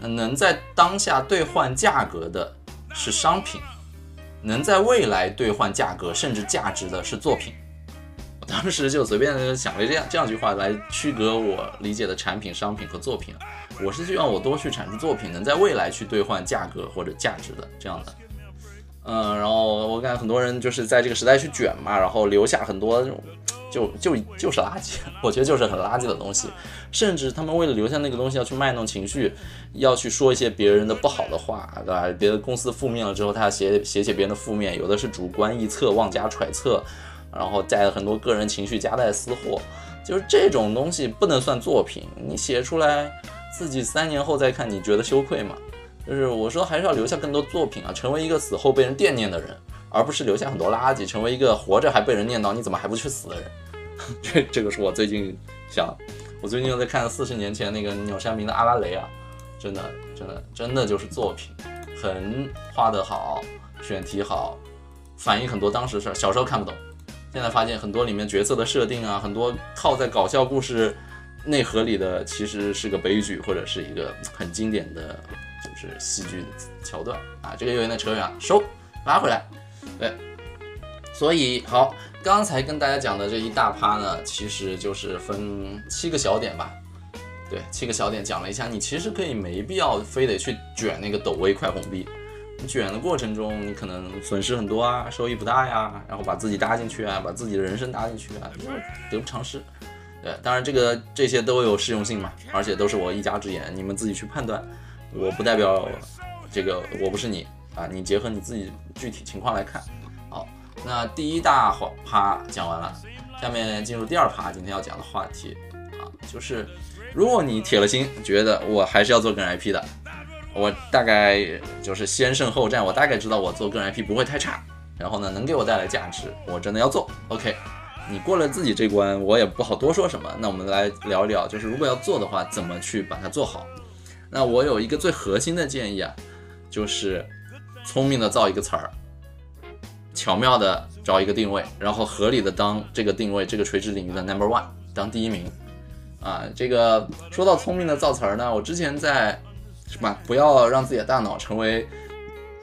能在当下兑换价格的是商品。能在未来兑换价格甚至价值的是作品。我当时就随便想了这样这样一句话来区隔我理解的产品、商品和作品。我是希望我多去产出作品，能在未来去兑换价格或者价值的这样的。嗯，然后我感觉很多人就是在这个时代去卷嘛，然后留下很多这种。就就就是垃圾，我觉得就是很垃圾的东西，甚至他们为了留下那个东西，要去卖弄情绪，要去说一些别人的不好的话，对吧？别的公司负面了之后，他要写写写别人的负面，有的是主观臆测、妄加揣测，然后带了很多个人情绪，夹带私货，就是这种东西不能算作品。你写出来，自己三年后再看，你觉得羞愧吗？就是我说，还是要留下更多作品啊，成为一个死后被人惦念的人，而不是留下很多垃圾，成为一个活着还被人念叨你怎么还不去死的人。这这个是我最近想，我最近又在看四十年前那个鸟山明的《阿拉蕾》啊，真的真的真的就是作品，很画得好，选题好，反映很多当时事儿。小时候看不懂，现在发现很多里面角色的设定啊，很多套在搞笑故事内核里的，其实是个悲剧或者是一个很经典的就是戏剧桥段啊。这个有点扯远，收拉回来，对，所以好。刚才跟大家讲的这一大趴呢，其实就是分七个小点吧。对，七个小点讲了一下，你其实可以没必要非得去卷那个抖微快红币。你卷的过程中，你可能损失很多啊，收益不大呀，然后把自己搭进去啊，把自己的人生搭进去啊，得不偿失。对，当然这个这些都有适用性嘛，而且都是我一家之言，你们自己去判断。我不代表这个，我不是你啊，你结合你自己具体情况来看。那第一大趴讲完了，下面进入第二趴，今天要讲的话题啊，就是如果你铁了心，觉得我还是要做个人 IP 的，我大概就是先胜后战，我大概知道我做个人 IP 不会太差，然后呢能给我带来价值，我真的要做。OK，你过了自己这关，我也不好多说什么。那我们来聊一聊，就是如果要做的话，怎么去把它做好？那我有一个最核心的建议啊，就是聪明的造一个词儿。巧妙的找一个定位，然后合理的当这个定位这个垂直领域的 number one，当第一名，啊，这个说到聪明的造词儿呢，我之前在什么不要让自己的大脑成为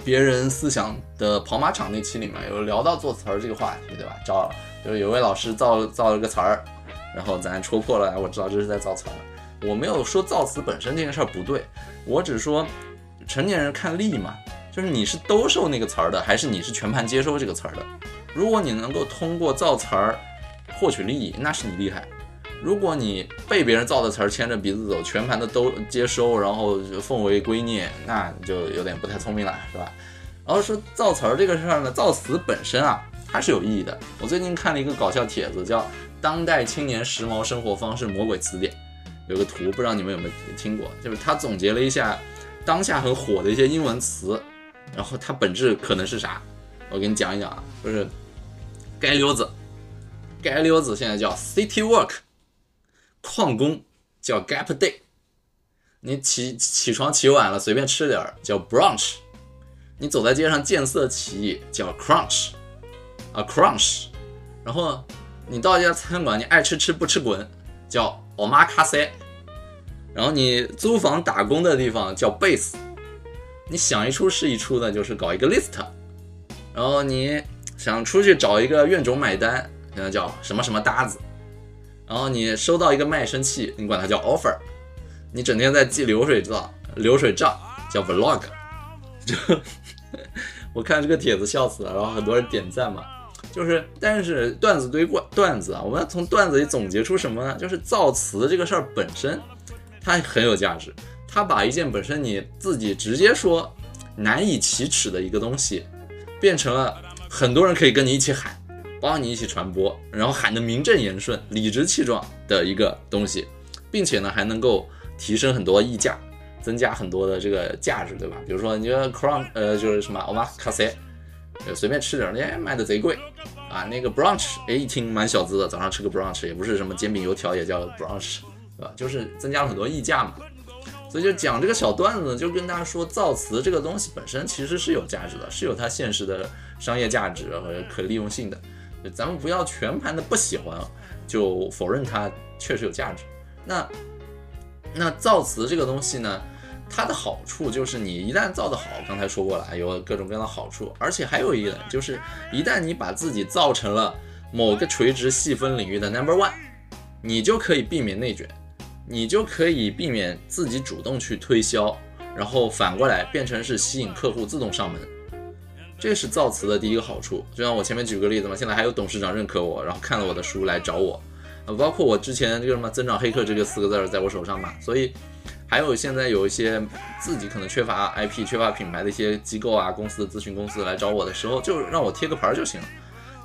别人思想的跑马场那期里面有聊到做词儿这个话题，对吧？找就是有位老师造造了个词儿，然后咱戳破了，我知道这是在造词儿。我没有说造词本身这件事儿不对，我只说成年人看利嘛。就是你是兜售那个词儿的，还是你是全盘接收这个词儿的？如果你能够通过造词儿获取利益，那是你厉害；如果你被别人造的词儿牵着鼻子走，全盘的都接收，然后奉为圭臬，那就有点不太聪明了，是吧？然后说造词儿这个事儿呢，造词本身啊，它是有意义的。我最近看了一个搞笑帖子，叫《当代青年时髦生活方式魔鬼词典》，有个图，不知道你们有没有听过？就是他总结了一下当下很火的一些英文词。然后它本质可能是啥？我给你讲一讲啊，就是街溜子，街溜子现在叫 city work，矿工叫 gap day，你起起床起晚了随便吃点儿叫 brunch，你走在街上见色起意叫 crunch，啊 crunch，然后你到一家餐馆你爱吃吃不吃滚叫 omakase，然后你租房打工的地方叫 base。你想一出是一出的，就是搞一个 list，然后你想出去找一个院种买单，现在叫什么什么搭子，然后你收到一个卖身契，你管它叫 offer，你整天在记流水账，流水账叫 vlog，就 我看这个帖子笑死了，然后很多人点赞嘛，就是但是段子堆过段子啊，我们要从段子里总结出什么呢？就是造词这个事儿本身，它很有价值。他把一件本身你自己直接说难以启齿的一个东西，变成了很多人可以跟你一起喊，帮你一起传播，然后喊得名正言顺、理直气壮的一个东西，并且呢还能够提升很多溢价，增加很多的这个价值，对吧？比如说你觉得 crown 呃就是什么 omakase，随便吃点，哎，卖的贼贵啊。那个 brunch，哎，一听蛮小资的，早上吃个 brunch 也不是什么煎饼油条，也叫 brunch，对吧？就是增加了很多溢价嘛。所以就讲这个小段子，就跟大家说，造词这个东西本身其实是有价值的，是有它现实的商业价值和可利用性的。咱们不要全盘的不喜欢，就否认它确实有价值。那那造词这个东西呢，它的好处就是你一旦造得好，刚才说过了，有各种各样的好处，而且还有一点就是，一旦你把自己造成了某个垂直细分领域的 number one，你就可以避免内卷。你就可以避免自己主动去推销，然后反过来变成是吸引客户自动上门，这是造词的第一个好处。就像我前面举个例子嘛，现在还有董事长认可我，然后看了我的书来找我，啊，包括我之前这个什么增长黑客这个四个字在我手上嘛，所以还有现在有一些自己可能缺乏 IP、缺乏品牌的一些机构啊、公司的咨询公司来找我的时候，就让我贴个牌儿就行了。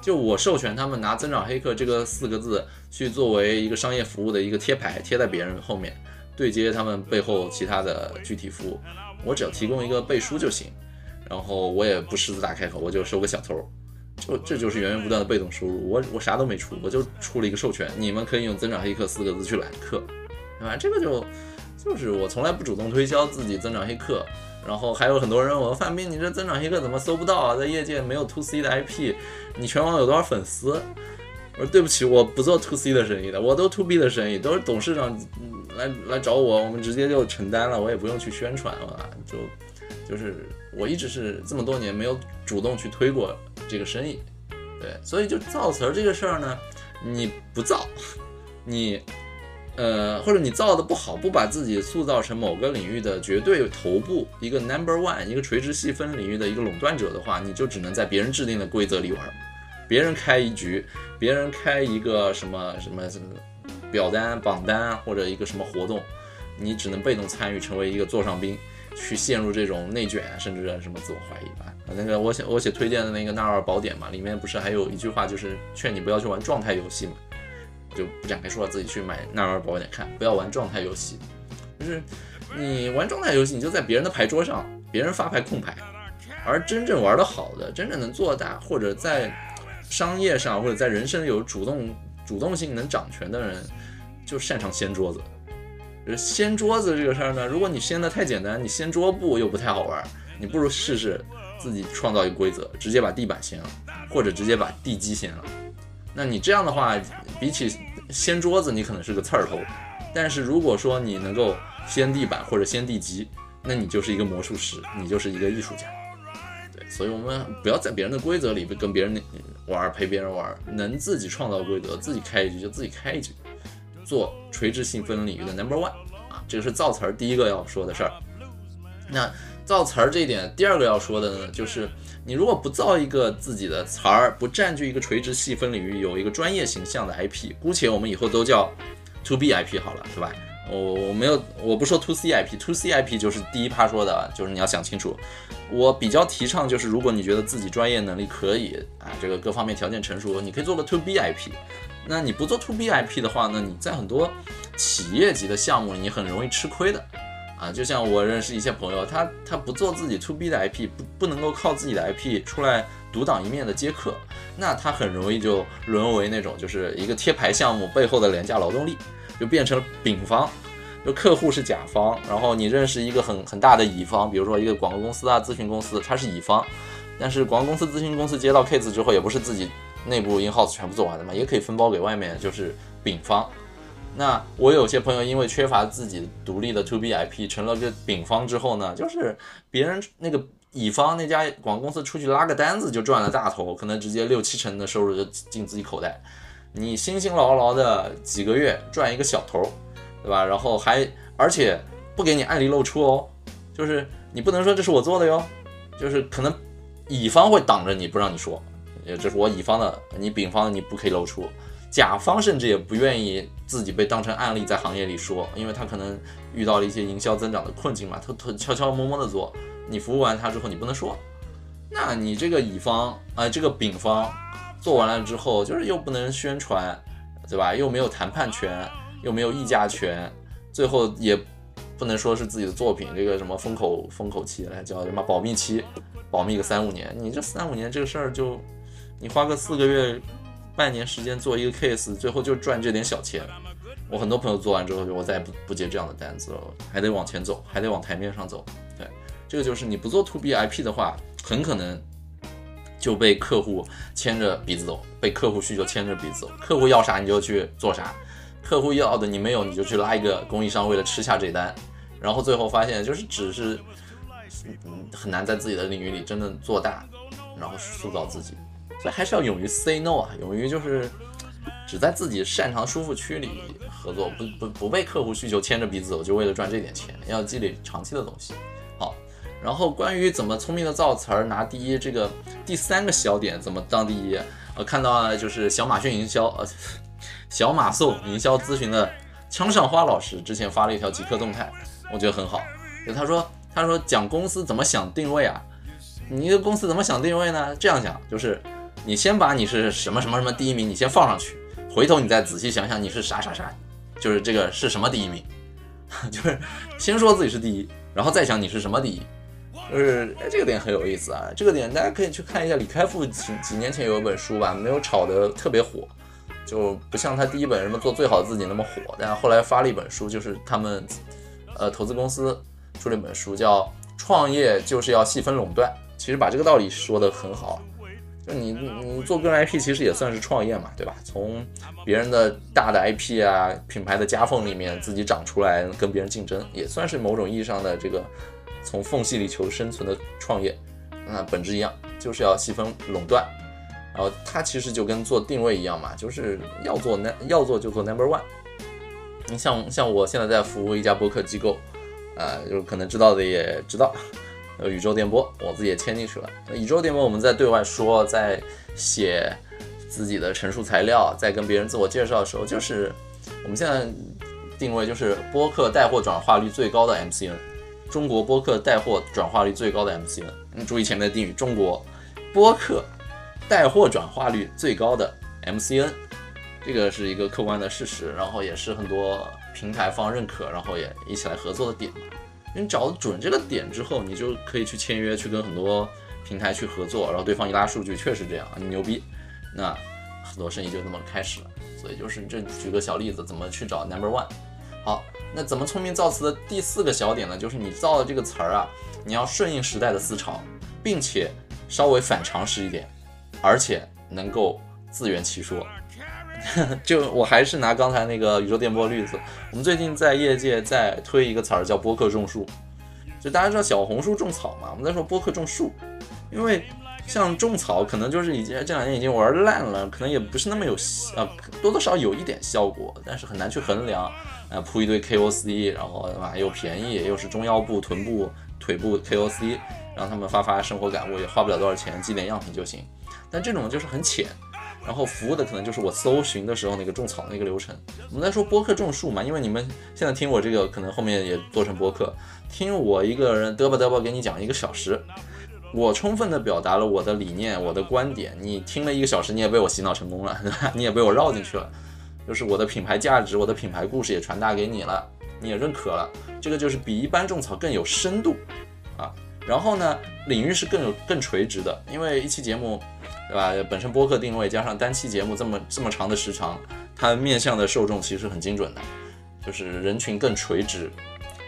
就我授权他们拿“增长黑客”这个四个字去作为一个商业服务的一个贴牌，贴在别人后面，对接他们背后其他的具体服务。我只要提供一个背书就行，然后我也不狮子大开口，我就收个小头，就这就是源源不断的被动收入。我我啥都没出，我就出了一个授权，你们可以用“增长黑客”四个字去揽客，对吧？这个就就是我从来不主动推销自己“增长黑客”。然后还有很多人问我范冰，你这增长黑客怎么搜不到啊？在业界没有 to C 的 IP，你全网有多少粉丝？我说对不起，我不做 to C 的生意的，我都 to B 的生意，都是董事长来来找我，我们直接就承担了，我也不用去宣传了，就就是我一直是这么多年没有主动去推过这个生意，对，所以就造词儿这个事儿呢，你不造，你。呃，或者你造的不好，不把自己塑造成某个领域的绝对头部，一个 number one，一个垂直细分领域的一个垄断者的话，你就只能在别人制定的规则里玩，别人开一局，别人开一个什么什么什么表单榜单或者一个什么活动，你只能被动参与，成为一个座上宾，去陷入这种内卷，甚至什么自我怀疑吧。那个我写我写推荐的那个纳尔宝典嘛，里面不是还有一句话，就是劝你不要去玩状态游戏嘛。就不展开说了，自己去买纳尔宝典看，不要玩状态游戏。就是你玩状态游戏，你就在别人的牌桌上，别人发牌控牌。而真正玩得好的，真正能做大，或者在商业上或者在人生有主动主动性能掌权的人，就擅长掀桌子。掀桌子这个事儿呢，如果你掀的太简单，你掀桌布又不太好玩，你不如试试自己创造一个规则，直接把地板掀了，或者直接把地基掀了。那你这样的话，比起掀桌子，你可能是个刺儿头；但是如果说你能够掀地板或者掀地基，那你就是一个魔术师，你就是一个艺术家。对，所以我们不要在别人的规则里跟别人玩，陪别人玩，能自己创造规则，自己开一局就自己开一局，做垂直细分领域的 number one 啊，这个是造词儿第一个要说的事儿。那造词儿这一点，第二个要说的呢，就是。你如果不造一个自己的词儿，不占据一个垂直细分领域，有一个专业形象的 IP，姑且我们以后都叫 To B IP 好了，对吧？我我没有，我不说 To C IP，To C IP 就是第一趴说的，就是你要想清楚。我比较提倡就是，如果你觉得自己专业能力可以啊，这个各方面条件成熟，你可以做个 To B IP。那你不做 To B IP 的话呢，你在很多企业级的项目，你很容易吃亏的。啊，就像我认识一些朋友，他他不做自己 to B 的 IP，不不能够靠自己的 IP 出来独当一面的接客，那他很容易就沦为那种就是一个贴牌项目背后的廉价劳动力，就变成了丙方，就客户是甲方，然后你认识一个很很大的乙方，比如说一个广告公司啊、咨询公司，它是乙方，但是广告公司、咨询公司接到 case 之后，也不是自己内部 in house 全部做完的嘛，也可以分包给外面，就是丙方。那我有些朋友因为缺乏自己独立的 to B IP，成了个丙方之后呢，就是别人那个乙方那家广告公司出去拉个单子就赚了大头，可能直接六七成的收入就进自己口袋。你辛辛劳劳的几个月赚一个小头，对吧？然后还而且不给你案例露出哦，就是你不能说这是我做的哟，就是可能乙方会挡着你不让你说，这是我乙方的，你丙方你不可以露出。甲方甚至也不愿意自己被当成案例在行业里说，因为他可能遇到了一些营销增长的困境嘛，偷偷悄悄摸摸的做。你服务完他之后，你不能说，那你这个乙方啊，这个丙方做完了之后，就是又不能宣传，对吧？又没有谈判权，又没有议价权，最后也不能说是自己的作品，这个什么封口封口期来叫什么保密期，保密个三五年，你这三五年这个事儿就，你花个四个月、半年时间做一个 case，最后就赚这点小钱。我很多朋友做完之后，就我再也不不接这样的单子了，还得往前走，还得往台面上走。对，这个就是你不做 to B IP 的话，很可能就被客户牵着鼻子走，被客户需求牵着鼻子走。客户要啥你就去做啥，客户要的你没有你就去拉一个供应商为了吃下这单，然后最后发现就是只是嗯很难在自己的领域里真正做大，然后塑造自己。所以还是要勇于 say no 啊，勇于就是。只在自己擅长舒服区里合作，不不不被客户需求牵着鼻子走，就为了赚这点钱，要积累长期的东西。好，然后关于怎么聪明的造词儿拿第一，这个第三个小点怎么当第一？我看到就是小马逊营销，呃，小马送营销咨询的枪上花老师之前发了一条即刻动态，我觉得很好。就他说他说讲公司怎么想定位啊？你的公司怎么想定位呢？这样讲就是。你先把你是什么什么什么第一名，你先放上去，回头你再仔细想想你是啥啥啥，就是这个是什么第一名，就是先说自己是第一，然后再想你是什么第一，就是哎这个点很有意思啊，这个点大家可以去看一下李开复几几年前有一本书吧，没有炒得特别火，就不像他第一本什么做最好的自己那么火，但后来发了一本书，就是他们呃投资公司出了一本书叫创业就是要细分垄断，其实把这个道理说得很好。就你你做个人 IP 其实也算是创业嘛，对吧？从别人的大的 IP 啊品牌的夹缝里面自己长出来跟别人竞争，也算是某种意义上的这个从缝隙里求生存的创业。那本质一样，就是要细分垄断。然后它其实就跟做定位一样嘛，就是要做那要做就做 number one。你像像我现在在服务一家播客机构，呃，就可能知道的也知道。呃，宇宙电波，我自己也签进去了。宇宙电波，我们在对外说，在写自己的陈述材料，在跟别人自我介绍的时候，就是我们现在定位就是播客带货转化率最高的 MCN，中国播客带货转化率最高的 MCN。你注意前面的定语，中国播客带货转化率最高的 MCN，这个是一个客观的事实，然后也是很多平台方认可，然后也一起来合作的点。你找准这个点之后，你就可以去签约，去跟很多平台去合作，然后对方一拉数据，确实这样，你牛逼，那很多生意就这么开始了。所以就是这举个小例子，怎么去找 number one。好，那怎么聪明造词的第四个小点呢？就是你造的这个词儿啊，你要顺应时代的思潮，并且稍微反常识一点，而且能够自圆其说。就我还是拿刚才那个宇宙电波例子，我们最近在业界在推一个词儿叫播客种树，就大家知道小红书种草嘛，我们在说播客种树，因为像种草可能就是已经这两年已经玩烂了，可能也不是那么有呃多多少有一点效果，但是很难去衡量，呃铺一堆 KOC，然后对吧又便宜又是中腰部臀部腿部 KOC，让他们发发生活感悟也花不了多少钱，寄点样品就行，但这种就是很浅。然后服务的可能就是我搜寻的时候那个种草那个流程。我们在说播客种树嘛，因为你们现在听我这个，可能后面也做成播客，听我一个人嘚吧嘚吧给你讲一个小时，我充分的表达了我的理念、我的观点，你听了一个小时，你也被我洗脑成功了，对吧？你也被我绕进去了，就是我的品牌价值、我的品牌故事也传达给你了，你也认可了，这个就是比一般种草更有深度啊。然后呢，领域是更有更垂直的，因为一期节目。对吧？本身播客定位加上单期节目这么这么长的时长，它面向的受众其实很精准的，就是人群更垂直。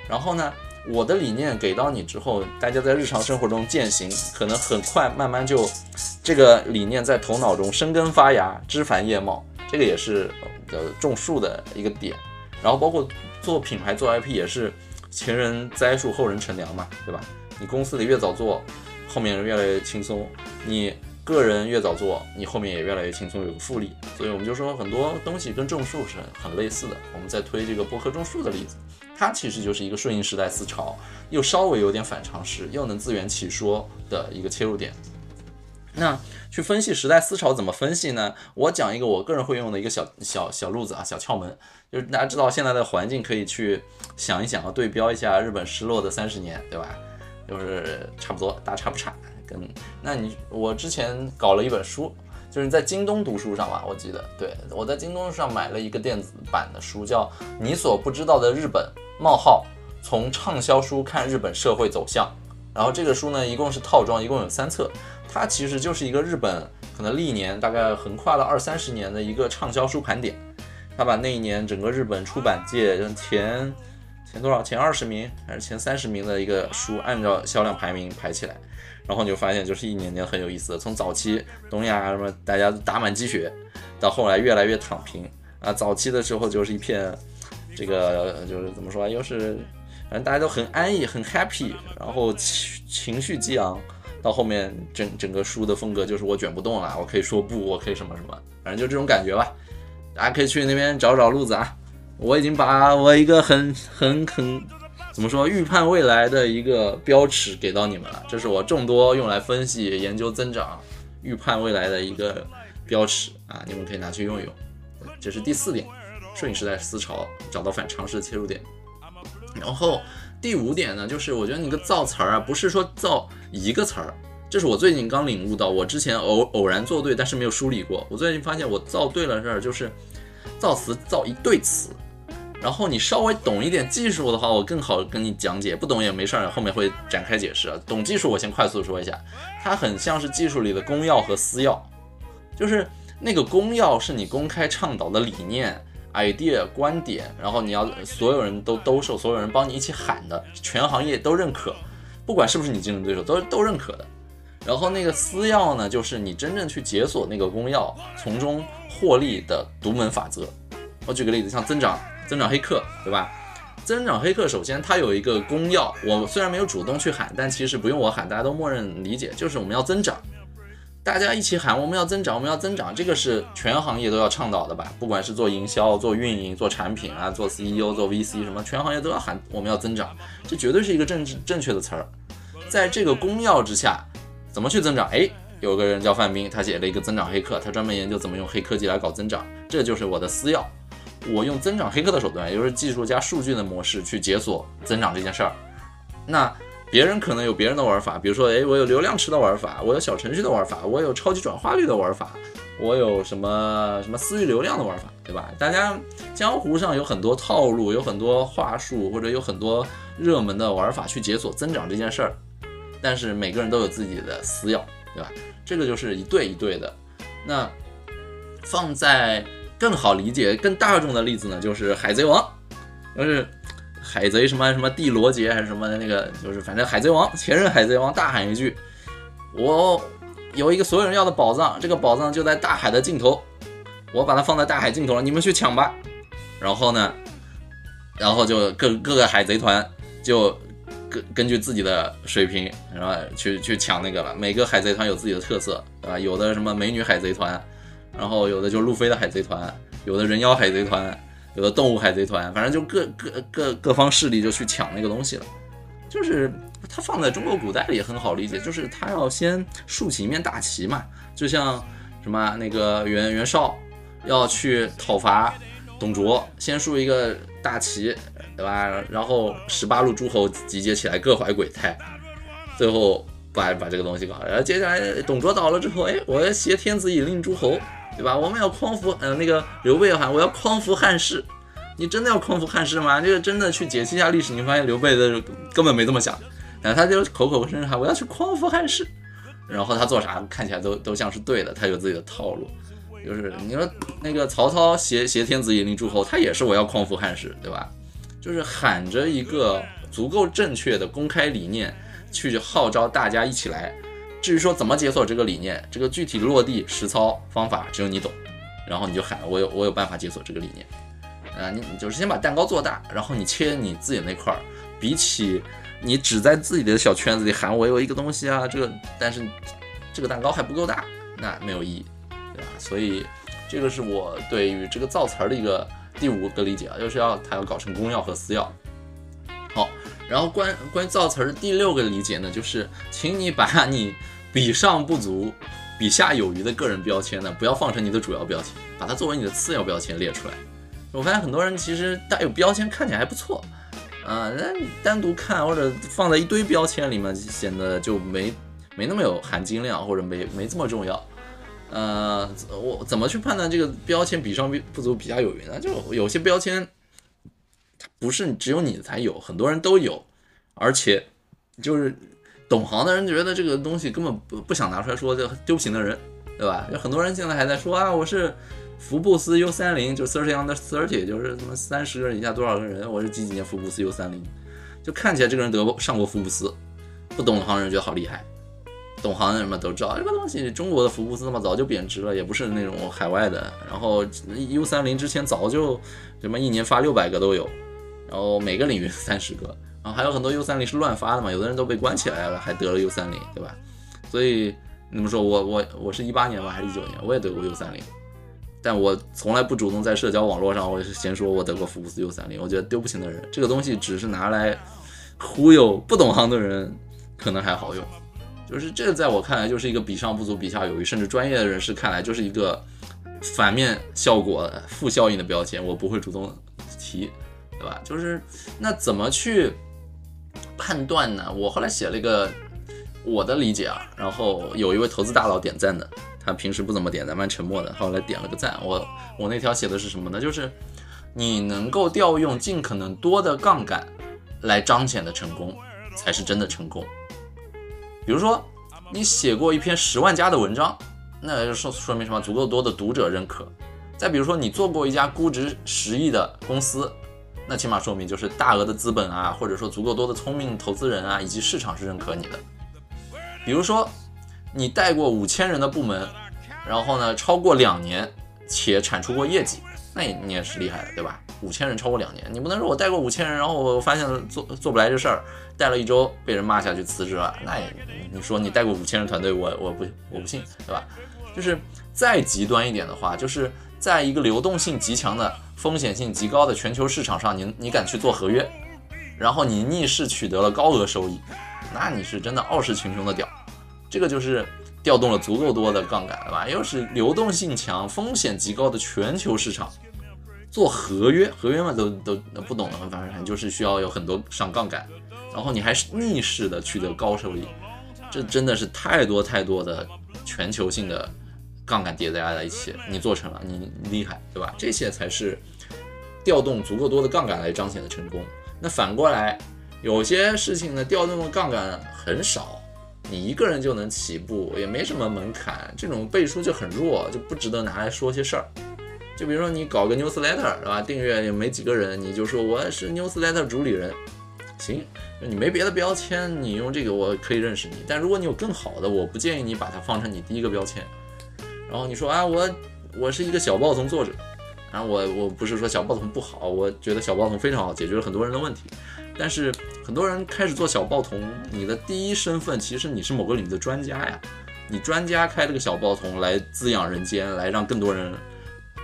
然后呢，我的理念给到你之后，大家在日常生活中践行，可能很快慢慢就这个理念在头脑中生根发芽、枝繁叶茂，这个也是呃种树的一个点。然后包括做品牌做 IP 也是前人栽树后人乘凉嘛，对吧？你公司里越早做，后面越来越轻松。你个人越早做，你后面也越来越轻松，有个复利。所以我们就说很多东西跟种树是很类似的。我们在推这个播客种树的例子，它其实就是一个顺应时代思潮，又稍微有点反常识，又能自圆其说的一个切入点。那去分析时代思潮怎么分析呢？我讲一个我个人会用的一个小小小路子啊，小窍门，就是大家知道现在的环境可以去想一想啊，对标一下日本失落的三十年，对吧？就是差不多大差不差。跟那你我之前搞了一本书，就是在京东读书上吧，我记得，对我在京东上买了一个电子版的书，叫《你所不知道的日本：冒号从畅销书看日本社会走向。然后这个书呢，一共是套装，一共有三册。它其实就是一个日本可能历年大概横跨了二三十年的一个畅销书盘点。他把那一年整个日本出版界前前多少前二十名还是前三十名的一个书，按照销量排名排起来。然后你就发现，就是一年年很有意思的，从早期东亚什么大家打满鸡血，到后来越来越躺平啊。早期的时候就是一片这个就是怎么说，又是。反正大家都很安逸，很 happy，然后情情绪激昂，到后面整整个书的风格就是我卷不动了，我可以说不，我可以什么什么，反正就这种感觉吧。大家可以去那边找找路子啊。我已经把我一个很很很怎么说预判未来的一个标尺给到你们了，这是我众多用来分析研究增长、预判未来的一个标尺啊，你们可以拿去用用。这是第四点，顺应时代思潮，找到反常识的切入点。然后第五点呢，就是我觉得你个造词儿啊，不是说造一个词儿，这是我最近刚领悟到，我之前偶偶然做对，但是没有梳理过。我最近发现我造对了事儿，就是造词造一对词。然后你稍微懂一点技术的话，我更好跟你讲解；不懂也没事儿，后面会展开解释。懂技术我先快速说一下，它很像是技术里的公钥和私钥，就是那个公钥是你公开倡导的理念。idea 观点，然后你要所有人都兜售，所有人帮你一起喊的，全行业都认可，不管是不是你竞争对手，都都认可的。然后那个私钥呢，就是你真正去解锁那个公钥，从中获利的独门法则。我举个例子，像增长增长黑客，对吧？增长黑客首先它有一个公钥，我虽然没有主动去喊，但其实不用我喊，大家都默认理解，就是我们要增长。大家一起喊，我们要增长，我们要增长，这个是全行业都要倡导的吧？不管是做营销、做运营、做产品啊、做 CEO、做 VC 什么，全行业都要喊我们要增长，这绝对是一个正正确的词儿。在这个公钥之下，怎么去增长？哎，有个人叫范斌，他写了一个增长黑客，他专门研究怎么用黑科技来搞增长，这就是我的私钥。我用增长黑客的手段，也就是技术加数据的模式去解锁增长这件事儿。那。别人可能有别人的玩法，比如说，哎，我有流量池的玩法，我有小程序的玩法，我有超级转化率的玩法，我有什么什么私域流量的玩法，对吧？大家江湖上有很多套路，有很多话术，或者有很多热门的玩法去解锁增长这件事儿，但是每个人都有自己的私钥，对吧？这个就是一对一对的。那放在更好理解、更大众的例子呢，就是海贼王，就是。海贼什么什么帝罗杰还是什么的那个，就是反正海贼王前任海贼王大喊一句：“我有一个所有人要的宝藏，这个宝藏就在大海的尽头，我把它放在大海尽头了，你们去抢吧。”然后呢，然后就各各个海贼团就根根据自己的水平，然后去去抢那个了。每个海贼团有自己的特色，对吧？有的什么美女海贼团，然后有的就路飞的海贼团，有的人妖海贼团。有的动物海贼团，反正就各各各各方势力就去抢那个东西了，就是它放在中国古代里也很好理解，就是他要先竖起一面大旗嘛，就像什么那个袁袁绍要去讨伐董卓，先竖一个大旗，对吧？然后十八路诸侯集结起来，各怀鬼胎，最后把把这个东西搞，然后接下来董卓倒了之后，哎，我要挟天子以令诸侯。对吧？我们要匡扶，嗯，那个刘备喊我要匡扶汉室，你真的要匡扶汉室吗？这个真的去解析一下历史，你发现刘备的根本没这么想，然后他就口口声声喊我要去匡扶汉室，然后他做啥看起来都都像是对的，他有自己的套路，就是你说那个曹操挟挟天子以令诸侯，他也是我要匡扶汉室，对吧？就是喊着一个足够正确的公开理念去号召大家一起来。至于说怎么解锁这个理念，这个具体落地实操方法只有你懂，然后你就喊我有我有办法解锁这个理念，啊，你你就是先把蛋糕做大，然后你切你自己那块儿，比起你只在自己的小圈子里喊我有一个东西啊，这个但是这个蛋糕还不够大，那没有意义，对吧？所以这个是我对于这个造词儿的一个第五个理解啊，就是要它要搞成公钥和私钥。好。然后关关于造词儿第六个理解呢，就是请你把你比上不足、比下有余的个人标签呢，不要放成你的主要标签，把它作为你的次要标签列出来。我发现很多人其实带有标签看起来还不错，啊，那你单独看或者放在一堆标签里面，显得就没没那么有含金量，或者没没这么重要。呃，我怎么去判断这个标签比上不足、比下有余呢？就有些标签。它不是只有你才有，很多人都有，而且就是懂行的人觉得这个东西根本不不想拿出来说，就丢不起的人，对吧？有很多人现在还在说啊，我是福布斯 U 三零，就 thirty under thirty，就是什么三十个人以下多少个人，我是几几年福布斯 U 三零，就看起来这个人得过上过福布斯，不懂行的人觉得好厉害。懂行的人们都知道，这个东西中国的福布斯嘛早就贬值了，也不是那种海外的。然后 U 三零之前早就什么一年发六百个都有，然后每个领域三十个，然后还有很多 U 三零是乱发的嘛，有的人都被关起来了，还得了 U 三零，对吧？所以你们说我我我是一八年吧，还是一九年？我也得过 U 三零，但我从来不主动在社交网络上，我是先说我得过福布斯 U 三零。我觉得丢不起的人，这个东西只是拿来忽悠不懂行的人，可能还好用。就是这，在我看来就是一个比上不足，比下有余，甚至专业的人士看来就是一个反面效果、负效应的标签。我不会主动提，对吧？就是那怎么去判断呢？我后来写了一个我的理解啊，然后有一位投资大佬点赞的，他平时不怎么点赞，蛮沉默的，后来点了个赞。我我那条写的是什么呢？就是你能够调用尽可能多的杠杆来彰显的成功，才是真的成功。比如说，你写过一篇十万加的文章，那就说说明什么？足够多的读者认可。再比如说，你做过一家估值十亿的公司，那起码说明就是大额的资本啊，或者说足够多的聪明投资人啊，以及市场是认可你的。比如说，你带过五千人的部门，然后呢，超过两年且产出过业绩，那你你也是厉害的，对吧？五千人超过两年，你不能说我带过五千人，然后我发现做做不来这事儿，带了一周被人骂下去辞职了，那你说你带过五千人团队，我我不我不信，对吧？就是再极端一点的话，就是在一个流动性极强的、风险性极高的全球市场上，你你敢去做合约，然后你逆势取得了高额收益，那你是真的傲视群雄的屌，这个就是调动了足够多的杠杆，对吧？又是流动性强、风险极高的全球市场。做合约，合约嘛都都不懂的，反正就是需要有很多上杠杆，然后你还是逆势的取得高收益，这真的是太多太多的全球性的杠杆叠加在一起，你做成了，你厉害，对吧？这些才是调动足够多的杠杆来彰显的成功。那反过来，有些事情呢，调动的杠杆很少，你一个人就能起步，也没什么门槛，这种背书就很弱，就不值得拿来说些事儿。就比如说你搞个 newsletter，对吧？订阅也没几个人，你就说我是 newsletter 主理人，行，你没别的标签，你用这个我可以认识你。但如果你有更好的，我不建议你把它放成你第一个标签。然后你说啊，我我是一个小报童作者，然后我我不是说小报童不好，我觉得小报童非常好，解决了很多人的问题。但是很多人开始做小报童，你的第一身份其实你是某个领域的专家呀，你专家开了个小报童来滋养人间，来让更多人。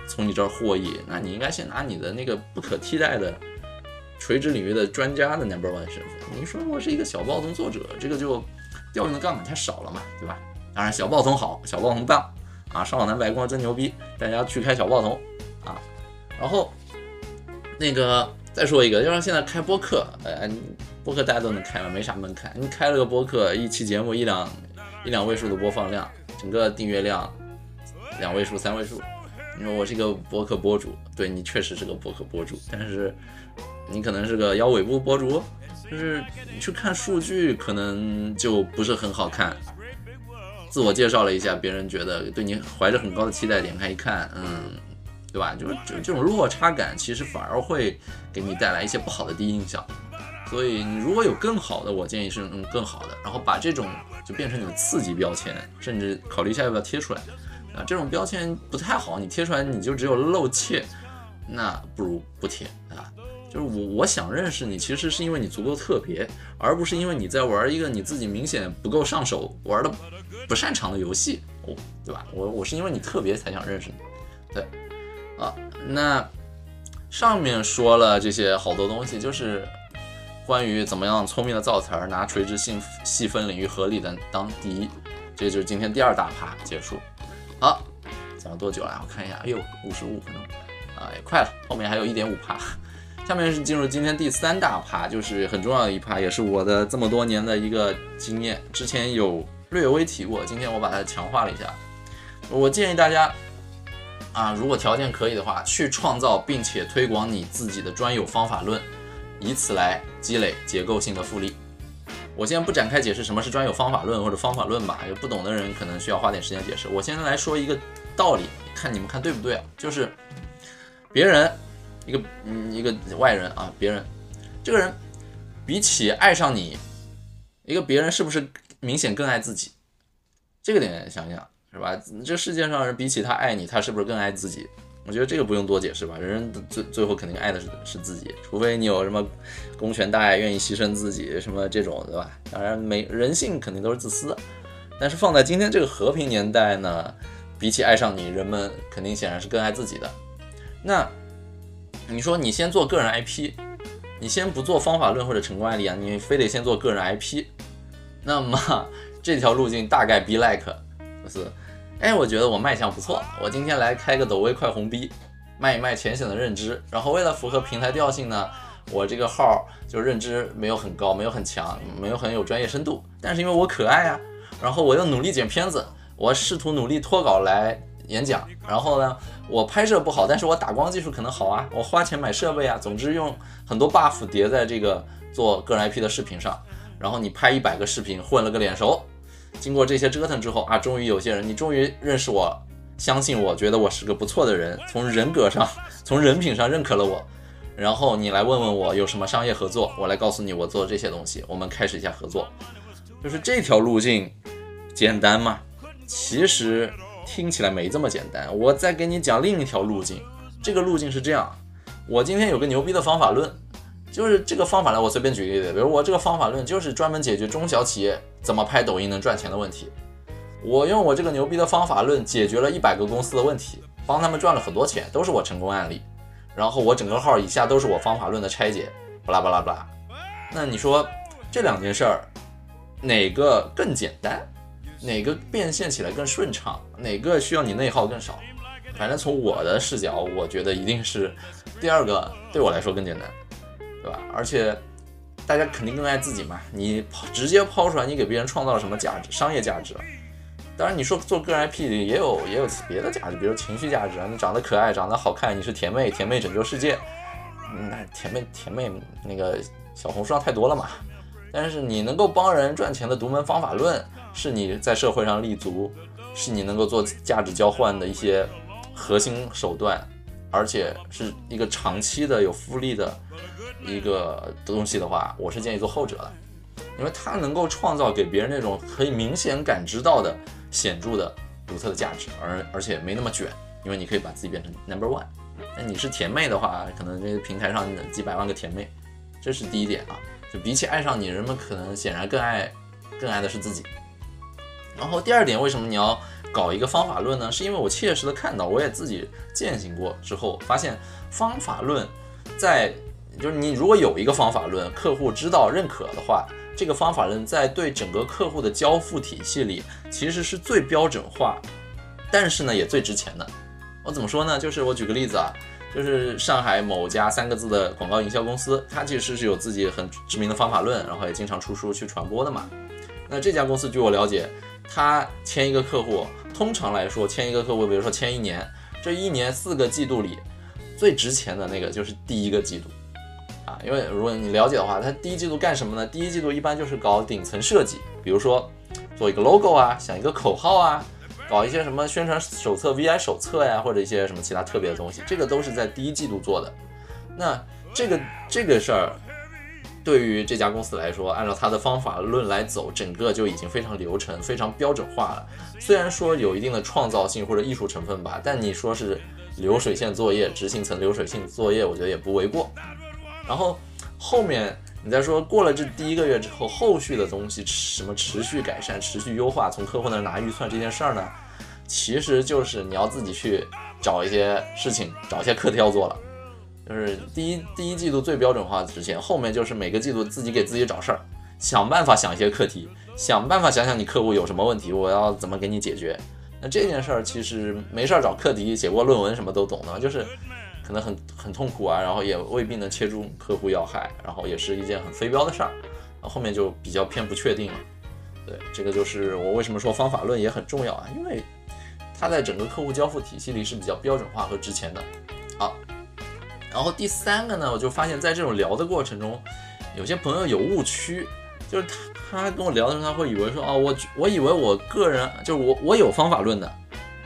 从你这儿获益，那你应该先拿你的那个不可替代的垂直领域的专家的 number one 身份。你说我是一个小报童作者，这个就调用的杠杆太少了嘛，对吧？当然小报童好，小报童棒啊，少脑男白光真牛逼，大家去开小报童啊。然后那个再说一个，就是现在开播客，呃，播客大家都能开嘛，没啥门槛。你开了个播客，一期节目一两一两位数的播放量，整个订阅量两位数、三位数。你说我是一个博客博主，对你确实是个博客博主，但是你可能是个腰尾部博主，就是你去看数据可能就不是很好看。自我介绍了一下，别人觉得对你怀着很高的期待，点开一看，嗯，对吧？就是就这种落差感，其实反而会给你带来一些不好的第一印象。所以你如果有更好的，我建议是嗯更好的，然后把这种就变成你的刺激标签，甚至考虑一下要不要贴出来。啊，这种标签不太好，你贴出来你就只有露怯，那不如不贴啊。就是我我想认识你，其实是因为你足够特别，而不是因为你在玩一个你自己明显不够上手、玩的不擅长的游戏，哦，对吧？我我是因为你特别才想认识你，对，啊，那上面说了这些好多东西，就是关于怎么样聪明的造词儿，拿垂直性细分领域合理的当第一，这就是今天第二大趴结束。好，讲了多久了？我看一下，哎呦，五十五分钟，啊，也快了，后面还有一点五趴。下面是进入今天第三大趴，就是很重要的一趴，也是我的这么多年的一个经验。之前有略微提过，今天我把它强化了一下。我建议大家啊，如果条件可以的话，去创造并且推广你自己的专有方法论，以此来积累结构性的复利。我先不展开解释什么是专有方法论或者方法论吧，有不懂的人可能需要花点时间解释。我先来说一个道理，看你们看对不对啊？就是别人一个嗯一个外人啊，别人这个人比起爱上你，一个别人是不是明显更爱自己？这个点想想。是吧？这世界上人比起他爱你，他是不是更爱自己？我觉得这个不用多解释吧。人人最最后肯定爱的是是自己，除非你有什么公权大爱，愿意牺牲自己什么这种，对吧？当然，每人性肯定都是自私的。但是放在今天这个和平年代呢，比起爱上你，人们肯定显然是更爱自己的。那你说你先做个人 IP，你先不做方法论或者成功案例啊，你非得先做个人 IP，那么 这条路径大概 be like 就是。哎，我觉得我卖相不错，我今天来开个抖微快红逼，卖一卖浅显的认知。然后为了符合平台调性呢，我这个号就认知没有很高，没有很强，没有很有专业深度。但是因为我可爱啊，然后我又努力剪片子，我试图努力脱稿来演讲。然后呢，我拍摄不好，但是我打光技术可能好啊，我花钱买设备啊。总之用很多 buff 叠在这个做个人 IP 的视频上，然后你拍一百个视频混了个脸熟。经过这些折腾之后啊，终于有些人，你终于认识我，相信我，觉得我是个不错的人，从人格上，从人品上认可了我，然后你来问问我有什么商业合作，我来告诉你我做这些东西，我们开始一下合作，就是这条路径简单吗？其实听起来没这么简单。我再给你讲另一条路径，这个路径是这样，我今天有个牛逼的方法论。就是这个方法论，我随便举个例子，比如我这个方法论就是专门解决中小企业怎么拍抖音能赚钱的问题。我用我这个牛逼的方法论解决了一百个公司的问题，帮他们赚了很多钱，都是我成功案例。然后我整个号以下都是我方法论的拆解，巴拉巴拉巴拉。那你说这两件事儿哪个更简单？哪个变现起来更顺畅？哪个需要你内耗更少？反正从我的视角，我觉得一定是第二个对我来说更简单。对吧？而且大家肯定更爱自己嘛。你抛直接抛出来，你给别人创造了什么价值？商业价值。当然，你说做个人 IP 也有也有别的价值，比如情绪价值啊。你长得可爱，长得好看，你是甜妹，甜妹拯救世界。那甜妹甜妹那个小红书上太多了嘛。但是你能够帮人赚钱的独门方法论，是你在社会上立足，是你能够做价值交换的一些核心手段。而且是一个长期的有复利的一个东西的话，我是建议做后者的，因为它能够创造给别人那种可以明显感知到的显著的独特的价值，而而且没那么卷，因为你可以把自己变成 number one。那你是甜妹的话，可能这个平台上几百万个甜妹，这是第一点啊。就比起爱上你，人们可能显然更爱更爱的是自己。然后第二点，为什么你要？搞一个方法论呢，是因为我切实的看到，我也自己践行过之后，发现方法论在就是你如果有一个方法论，客户知道认可的话，这个方法论在对整个客户的交付体系里，其实是最标准化，但是呢也最值钱的。我怎么说呢？就是我举个例子啊，就是上海某家三个字的广告营销公司，它其实是有自己很知名的方法论，然后也经常出书去传播的嘛。那这家公司据我了解，它签一个客户。通常来说，签一个客户，比如说签一年，这一年四个季度里，最值钱的那个就是第一个季度，啊，因为如果你了解的话，它第一季度干什么呢？第一季度一般就是搞顶层设计，比如说做一个 logo 啊，想一个口号啊，搞一些什么宣传手册、VI 手册呀，或者一些什么其他特别的东西，这个都是在第一季度做的。那这个这个事儿。对于这家公司来说，按照他的方法论来走，整个就已经非常流程、非常标准化了。虽然说有一定的创造性或者艺术成分吧，但你说是流水线作业、执行层流水线作业，我觉得也不为过。然后后面你再说过了这第一个月之后，后续的东西什么持续改善、持续优化，从客户那拿预算这件事儿呢，其实就是你要自己去找一些事情、找一些课题要做了。就是第一第一季度最标准化之前，后面就是每个季度自己给自己找事儿，想办法想一些课题，想办法想想你客户有什么问题，我要怎么给你解决。那这件事儿其实没事儿找课题，写过论文什么都懂的，就是可能很很痛苦啊，然后也未必能切中客户要害，然后也是一件很非标的事儿，后面就比较偏不确定了。对，这个就是我为什么说方法论也很重要啊，因为它在整个客户交付体系里是比较标准化和值钱的。好，然后第三个呢，我就发现，在这种聊的过程中，有些朋友有误区，就是他他跟我聊的时候，他会以为说，哦，我我以为我个人就是我我有方法论的，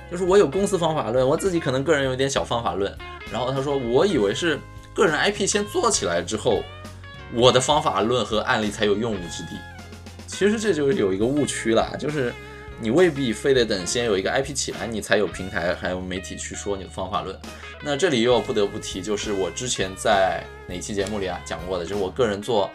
就是我有公司方法论，我自己可能个人有点小方法论。然后他说，我以为是个人 IP 先做起来之后，我的方法论和案例才有用武之地。其实这就是有一个误区了，就是你未必非得等先有一个 IP 起来，你才有平台还有媒体去说你的方法论。那这里又不得不提，就是我之前在哪期节目里啊讲过的，就是我个人做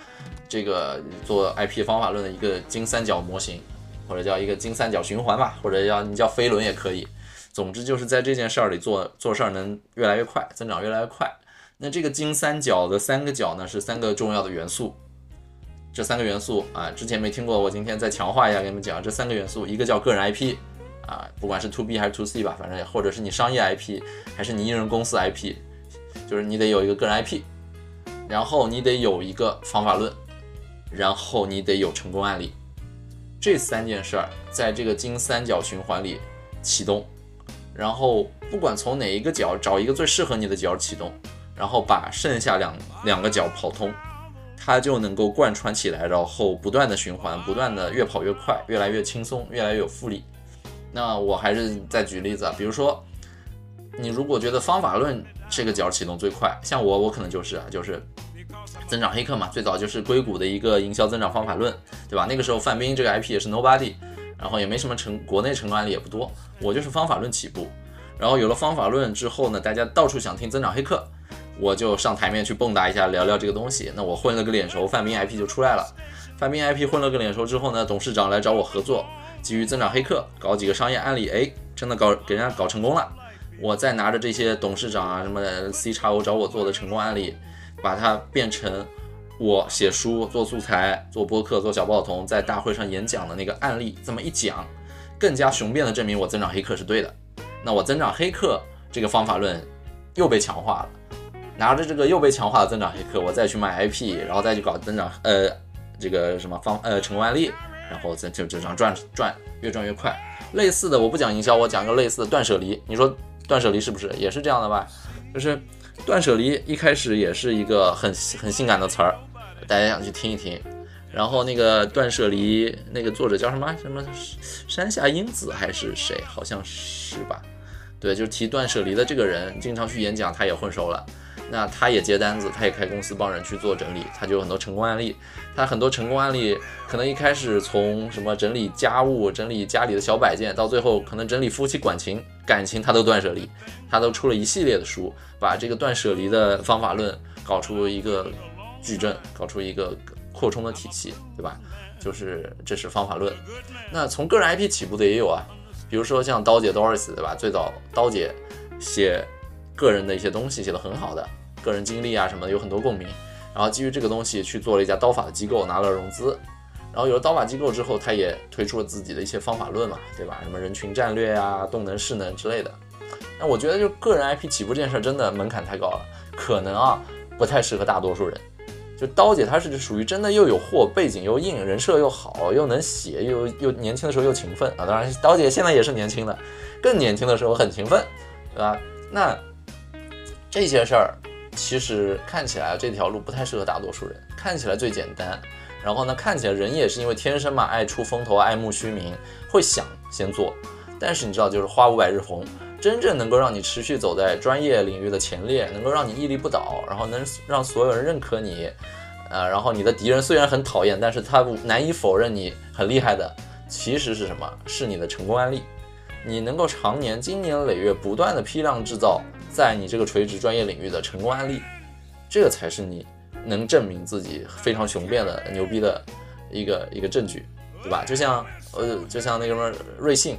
这个做 IP 方法论的一个金三角模型，或者叫一个金三角循环吧，或者叫你叫飞轮也可以。总之就是在这件事儿里做做事儿能越来越快，增长越来越快。那这个金三角的三个角呢，是三个重要的元素。这三个元素啊，之前没听过，我今天再强化一下，给你们讲这三个元素。一个叫个人 IP，啊，不管是 To B 还是 To C 吧，反正或者是你商业 IP，还是你艺人公司 IP，就是你得有一个个人 IP，然后你得有一个方法论，然后你得有成功案例。这三件事儿在这个金三角循环里启动。然后不管从哪一个角找一个最适合你的角启动，然后把剩下两两个角跑通，它就能够贯穿起来，然后不断的循环，不断的越跑越快，越来越轻松，越来越有复利。那我还是再举例子啊，比如说你如果觉得方法论这个角启动最快，像我我可能就是啊，就是增长黑客嘛，最早就是硅谷的一个营销增长方法论，对吧？那个时候范冰这个 IP 也是 Nobody。然后也没什么成，国内成功案例也不多。我就是方法论起步，然后有了方法论之后呢，大家到处想听增长黑客，我就上台面去蹦跶一下，聊聊这个东西。那我混了个脸熟，范冰 IP 就出来了。范冰 IP 混了个脸熟之后呢，董事长来找我合作，基于增长黑客搞几个商业案例，哎，真的搞给人家搞成功了。我再拿着这些董事长啊什么 C 叉 O 找我做的成功案例，把它变成。我写书、做素材、做播客、做小报童，在大会上演讲的那个案例，这么一讲，更加雄辩的证明我增长黑客是对的。那我增长黑客这个方法论又被强化了。拿着这个又被强化的增长黑客，我再去卖 IP，然后再去搞增长呃这个什么方呃成功案例，然后再就这样赚赚越赚越快。类似的，我不讲营销，我讲个类似的断舍离。你说断舍离是不是也是这样的吧？就是。断舍离一开始也是一个很很性感的词儿，大家想去听一听。然后那个断舍离那个作者叫什么什么山下英子还是谁？好像是吧？对，就是提断舍离的这个人，经常去演讲，他也混熟了。那他也接单子，他也开公司帮人去做整理，他就有很多成功案例。他很多成功案例，可能一开始从什么整理家务、整理家里的小摆件，到最后可能整理夫妻感情，感情他都断舍离，他都出了一系列的书，把这个断舍离的方法论搞出一个矩阵，搞出一个扩充的体系，对吧？就是这是方法论。那从个人 IP 起步的也有啊，比如说像刀姐 Doris，对吧？最早刀姐写个人的一些东西写的很好的，个人经历啊什么的有很多共鸣。然后基于这个东西去做了一家刀法的机构，拿了融资。然后有了刀法机构之后，他也推出了自己的一些方法论嘛，对吧？什么人群战略啊、动能势能之类的。那我觉得就个人 IP 起步这件事真的门槛太高了，可能啊不太适合大多数人。就刀姐她是属于真的又有货，背景又硬，人设又好，又能写，又又年轻的时候又勤奋啊。当然刀姐现在也是年轻的，更年轻的时候很勤奋，对吧？那这些事儿。其实看起来这条路不太适合大多数人，看起来最简单，然后呢，看起来人也是因为天生嘛，爱出风头，爱慕虚名，会想先做。但是你知道，就是花无百日红，真正能够让你持续走在专业领域的前列，能够让你屹立不倒，然后能让所有人认可你，呃，然后你的敌人虽然很讨厌，但是他难以否认你很厉害的，其实是什么？是你的成功案例，你能够常年、经年累月不断的批量制造。在你这个垂直专业领域的成功案例，这个才是你能证明自己非常雄辩的牛逼的一个一个证据，对吧？就像呃，就像那个什么瑞幸，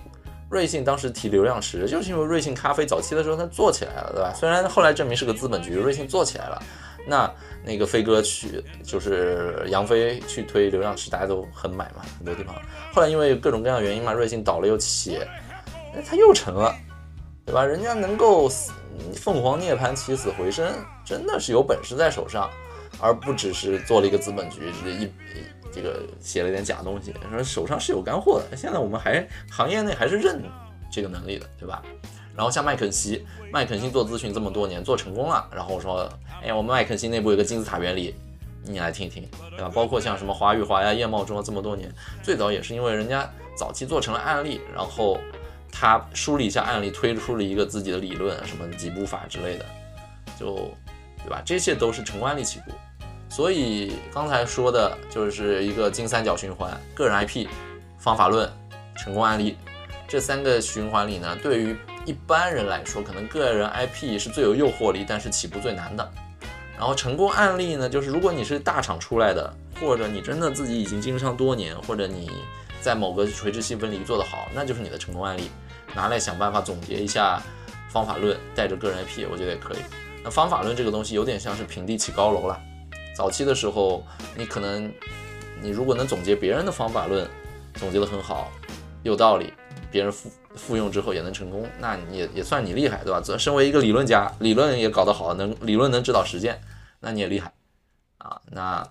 瑞幸当时提流量池，就是因为瑞幸咖啡早期的时候它做起来了，对吧？虽然后来证明是个资本局，瑞幸做起来了，那那个飞哥去就是杨飞去推流量池，大家都很买嘛，很多地方。后来因为各种各样的原因嘛，瑞幸倒了又起，哎，它又成了，对吧？人家能够。凤凰涅槃，起死回生，真的是有本事在手上，而不只是做了一个资本局，一这个写了点假东西，说手上是有干货的。现在我们还行业内还是认这个能力的，对吧？然后像麦肯锡，麦肯锡做咨询这么多年，做成功了，然后说，哎，我们麦肯锡内部有个金字塔原理，你来听一听，对吧？包括像什么华宇华呀、叶茂中这么多年，最早也是因为人家早期做成了案例，然后他梳理一下案例，推出了一个自己的理论，什么几步法之类的，就，对吧？这些都是成功案例起步。所以刚才说的就是一个金三角循环：个人 IP、方法论、成功案例。这三个循环里呢，对于一般人来说，可能个人 IP 是最有诱惑力，但是起步最难的。然后成功案例呢，就是如果你是大厂出来的，或者你真的自己已经经商多年，或者你在某个垂直细分领域做得好，那就是你的成功案例，拿来想办法总结一下方法论，带着个人 IP，我觉得也可以。那方法论这个东西有点像是平地起高楼了。早期的时候，你可能你如果能总结别人的方法论，总结得很好，有道理。别人复复用之后也能成功，那你也也算你厉害，对吧？身为一个理论家，理论也搞得好，能理论能指导实践，那你也厉害啊。那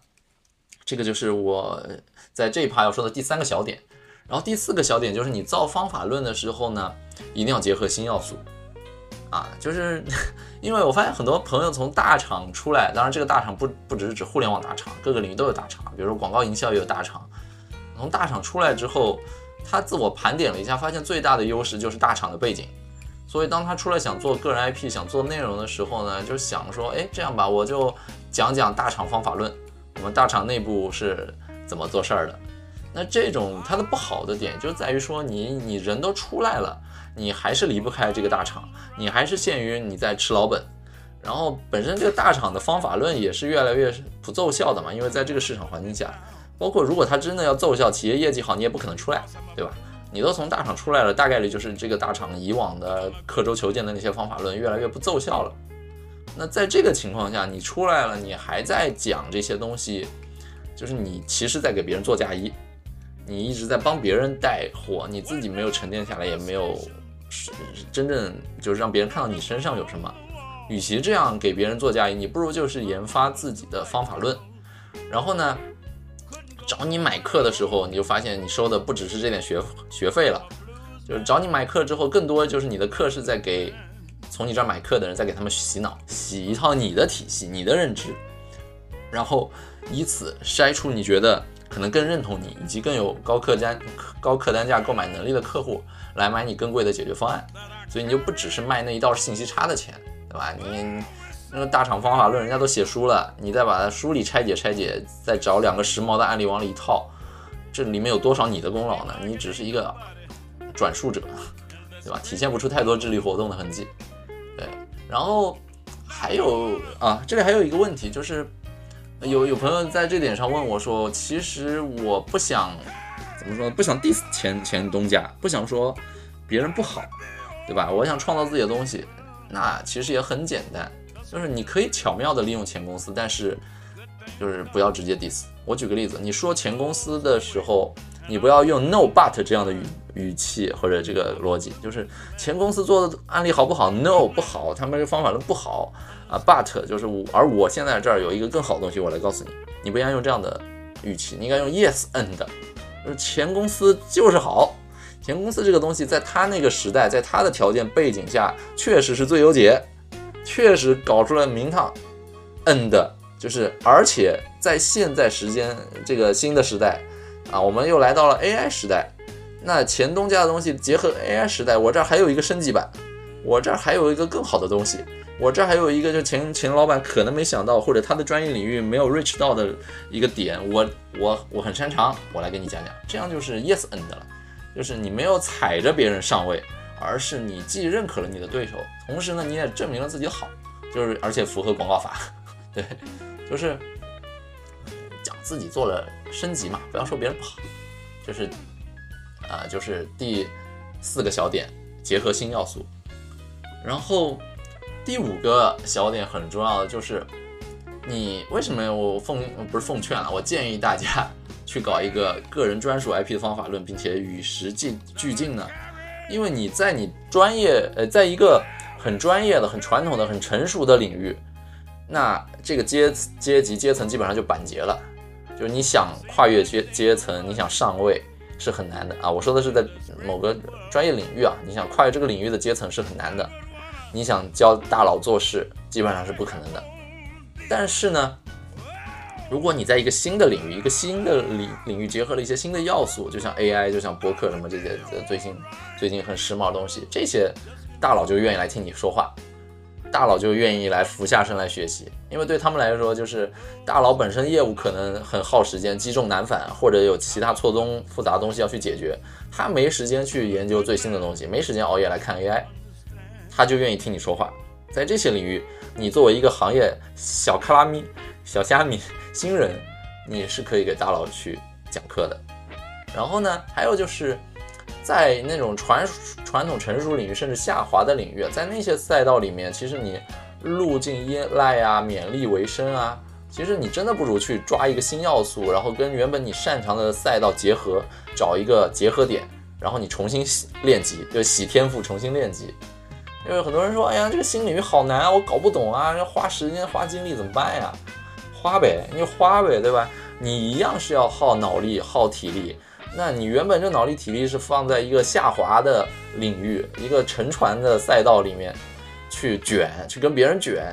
这个就是我在这一趴要说的第三个小点。然后第四个小点就是你造方法论的时候呢，一定要结合新要素啊。就是 因为我发现很多朋友从大厂出来，当然这个大厂不不只是指互联网大厂，各个领域都有大厂，比如说广告营销也有大厂。从大厂出来之后。他自我盘点了一下，发现最大的优势就是大厂的背景，所以当他出来想做个人 IP、想做内容的时候呢，就想说，哎，这样吧，我就讲讲大厂方法论，我们大厂内部是怎么做事儿的。那这种它的不好的点就在于说，你你人都出来了，你还是离不开这个大厂，你还是限于你在吃老本，然后本身这个大厂的方法论也是越来越不奏效的嘛，因为在这个市场环境下。包括如果他真的要奏效，企业业绩好，你也不可能出来，对吧？你都从大厂出来了，大概率就是这个大厂以往的刻舟求剑的那些方法论越来越不奏效了。那在这个情况下，你出来了，你还在讲这些东西，就是你其实在给别人做嫁衣，你一直在帮别人带货，你自己没有沉淀下来，也没有真正就是让别人看到你身上有什么。与其这样给别人做嫁衣，你不如就是研发自己的方法论，然后呢？找你买课的时候，你就发现你收的不只是这点学学费了，就是找你买课之后，更多就是你的课是在给从你这儿买课的人再给他们洗脑，洗一套你的体系、你的认知，然后以此筛出你觉得可能更认同你以及更有高客单高客单价购买能力的客户来买你更贵的解决方案，所以你就不只是卖那一道信息差的钱，对吧？你。那个大厂方法论，人家都写书了，你再把它书里拆解拆解，再找两个时髦的案例往里一套，这里面有多少你的功劳呢？你只是一个转述者，对吧？体现不出太多智力活动的痕迹。然后还有啊，这里还有一个问题，就是有有朋友在这点上问我说，其实我不想怎么说，不想 diss 前前东家，不想说别人不好，对吧？我想创造自己的东西，那其实也很简单。就是你可以巧妙的利用前公司，但是就是不要直接 diss。我举个例子，你说前公司的时候，你不要用 no but 这样的语语气或者这个逻辑，就是前公司做的案例好不好？no 不好，他们这方法论不好啊。but 就是我，而我现在这儿有一个更好的东西，我来告诉你，你不应该用这样的语气，你应该用 yes and，前公司就是好，前公司这个东西在他那个时代，在他的条件背景下，确实是最优解。确实搞出了名堂，and 就是，而且在现在时间这个新的时代啊，我们又来到了 AI 时代。那前东家的东西结合 AI 时代，我这儿还有一个升级版，我这儿还有一个更好的东西，我这儿还有一个就前前老板可能没想到，或者他的专业领域没有 reach 到的一个点，我我我很擅长，我来给你讲讲，这样就是 yes and 了，就是你没有踩着别人上位。而是你既认可了你的对手，同时呢，你也证明了自己好，就是而且符合广告法，对，就是讲自己做了升级嘛，不要说别人不好，就是啊，就是第四个小点，结合新要素，然后第五个小点很重要的就是，你为什么我奉不是奉劝了，我建议大家去搞一个个人专属 IP 的方法论，并且与时俱俱进呢？因为你在你专业，呃，在一个很专业的、很传统的、很成熟的领域，那这个阶阶级阶层基本上就板结了。就是你想跨越阶阶层，你想上位，是很难的啊。我说的是在某个专业领域啊，你想跨越这个领域的阶层是很难的。你想教大佬做事，基本上是不可能的。但是呢，如果你在一个新的领域，一个新的领领域结合了一些新的要素，就像 AI，就像博客什么这些最新最近很时髦的东西，这些大佬就愿意来听你说话，大佬就愿意来俯下身来学习，因为对他们来说，就是大佬本身业务可能很耗时间，积重难返，或者有其他错综复杂的东西要去解决，他没时间去研究最新的东西，没时间熬夜来看 AI。他就愿意听你说话，在这些领域，你作为一个行业小卡拉咪、小虾米、新人，你是可以给大佬去讲课的。然后呢，还有就是在那种传传统成熟领域，甚至下滑的领域，在那些赛道里面，其实你路径依赖啊、勉力为生啊，其实你真的不如去抓一个新要素，然后跟原本你擅长的赛道结合，找一个结合点，然后你重新洗练级，就洗天赋，重新练级。因为很多人说，哎呀，这个新领域好难啊，我搞不懂啊，要花时间花精力怎么办呀？花呗，你花呗，对吧？你一样是要耗脑力、耗体力。那你原本这脑力体力是放在一个下滑的领域、一个沉船的赛道里面去卷，去跟别人卷，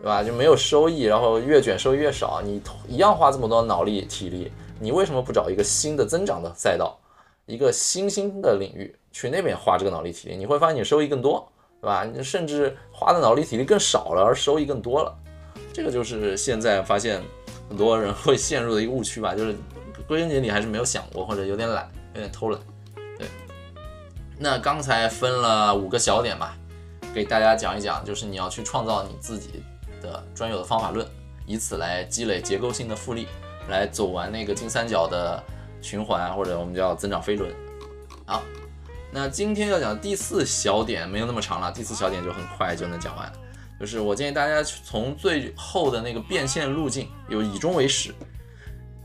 对吧？就没有收益，然后越卷收益越少，你一样花这么多脑力体力，你为什么不找一个新的增长的赛道，一个新兴的领域去那边花这个脑力体力？你会发现你收益更多。对吧？你甚至花的脑力体力更少了，而收益更多了。这个就是现在发现很多人会陷入的一个误区吧，就是归根结底还是没有想过，或者有点懒，有点偷懒。对。那刚才分了五个小点吧，给大家讲一讲，就是你要去创造你自己的专有的方法论，以此来积累结构性的复利，来走完那个金三角的循环，或者我们叫增长飞轮。好。那今天要讲第四小点没有那么长了，第四小点就很快就能讲完。就是我建议大家从最后的那个变现路径，有以终为始，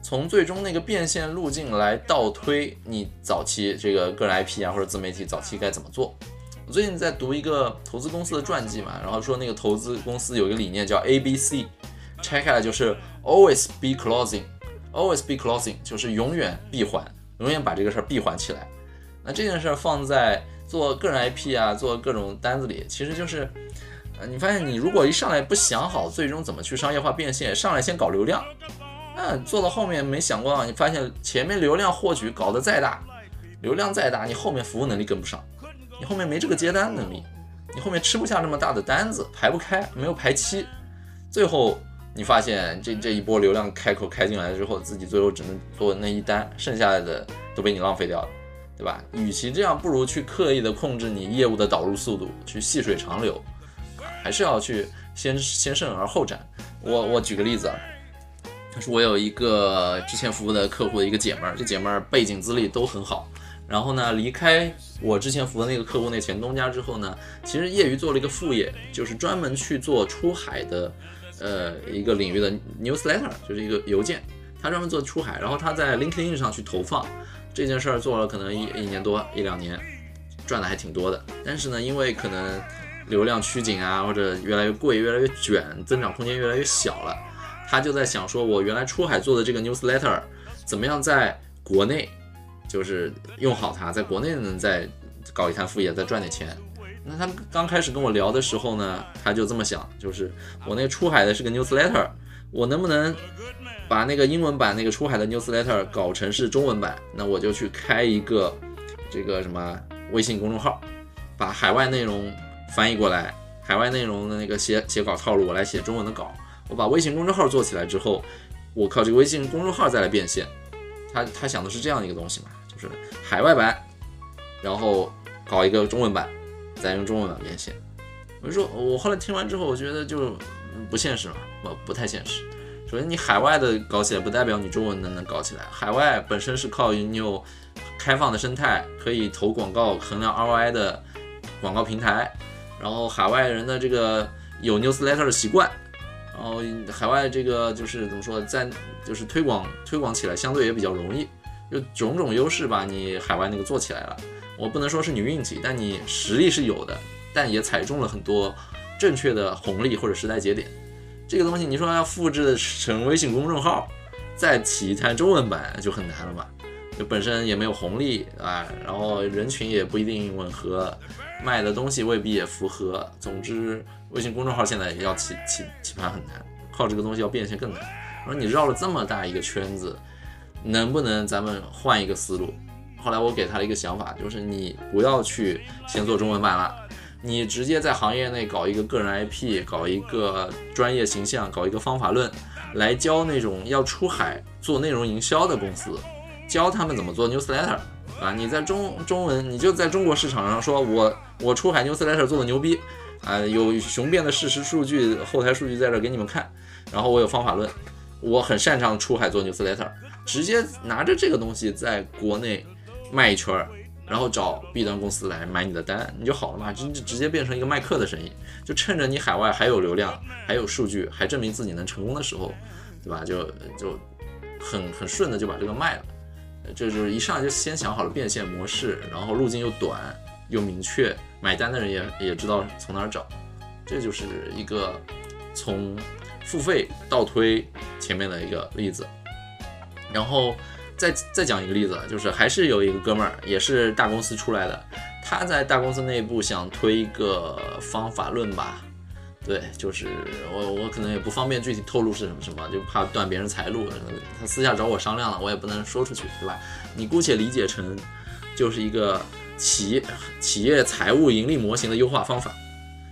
从最终那个变现路径来倒推你早期这个个人 IP 啊或者自媒体早期该怎么做。我最近在读一个投资公司的传记嘛，然后说那个投资公司有一个理念叫 ABC，拆开来就是 Always be closing，Always be closing 就是永远闭环，永远把这个事儿闭环起来。那这件事儿放在做个人 IP 啊，做各种单子里，其实就是，呃，你发现你如果一上来不想好最终怎么去商业化变现，上来先搞流量，那做到后面没想过，你发现前面流量获取搞得再大，流量再大，你后面服务能力跟不上，你后面没这个接单能力，你后面吃不下这么大的单子，排不开，没有排期，最后你发现这这一波流量开口开进来之后，自己最后只能做那一单，剩下的都被你浪费掉了。对吧？与其这样，不如去刻意的控制你业务的导入速度，去细水长流，还是要去先先胜而后战。我我举个例子啊，是我有一个之前服务的客户的一个姐们儿，这姐们儿背景资历都很好，然后呢，离开我之前服的那个客户那前东家之后呢，其实业余做了一个副业，就是专门去做出海的，呃，一个领域的 newsletter，就是一个邮件，他专门做出海，然后他在 LinkedIn 上去投放。这件事儿做了可能一一年多一两年，赚的还挺多的。但是呢，因为可能流量趋紧啊，或者越来越贵、越来越卷，增长空间越来越小了，他就在想说，我原来出海做的这个 newsletter，怎么样在国内就是用好它，在国内能再搞一摊副业，再赚点钱。那他刚开始跟我聊的时候呢，他就这么想，就是我那出海的是个 newsletter，我能不能？把那个英文版那个出海的 newsletter 搞成是中文版，那我就去开一个这个什么微信公众号，把海外内容翻译过来，海外内容的那个写写稿套路我来写中文的稿。我把微信公众号做起来之后，我靠这个微信公众号再来变现。他他想的是这样一个东西嘛，就是海外版，然后搞一个中文版，再用中文版变现。我就说，我后来听完之后，我觉得就不现实了，不不太现实。首先，你海外的搞起来不代表你中文能能搞起来。海外本身是靠你有开放的生态，可以投广告、衡量 ROI 的广告平台。然后海外人的这个有 newsletter 的习惯，然后海外这个就是怎么说，在就是推广推广起来相对也比较容易，就种种优势吧。你海外那个做起来了，我不能说是你运气，但你实力是有的，但也踩中了很多正确的红利或者时代节点。这个东西你说要复制成微信公众号，再起一台中文版就很难了吧？就本身也没有红利啊，然后人群也不一定吻合，卖的东西未必也符合。总之，微信公众号现在要起起起盘很难，靠这个东西要变现更难。我说你绕了这么大一个圈子，能不能咱们换一个思路？后来我给他了一个想法，就是你不要去先做中文版了，你直接在行业内搞一个个人 IP，搞一个专业形象，搞一个方法论，来教那种要出海做内容营销的公司。教他们怎么做 newsletter 啊！你在中中文，你就在中国市场上说，我我出海 newsletter 做的牛逼啊，有雄辩的事实数据、后台数据在这给你们看，然后我有方法论，我很擅长出海做 newsletter，直接拿着这个东西在国内卖一圈儿，然后找 B 端公司来买你的单，你就好了嘛，就直接变成一个卖课的生意，就趁着你海外还有流量、还有数据、还证明自己能成功的时候，对吧？就就很很顺的就把这个卖了。这就是一上来就先想好了变现模式，然后路径又短又明确，买单的人也也知道从哪儿找，这就是一个从付费倒推前面的一个例子。然后再再讲一个例子，就是还是有一个哥们儿也是大公司出来的，他在大公司内部想推一个方法论吧。对，就是我，我可能也不方便具体透露是什么什么，就怕断别人财路。他私下找我商量了，我也不能说出去，对吧？你姑且理解成就是一个企业企业财务盈利模型的优化方法。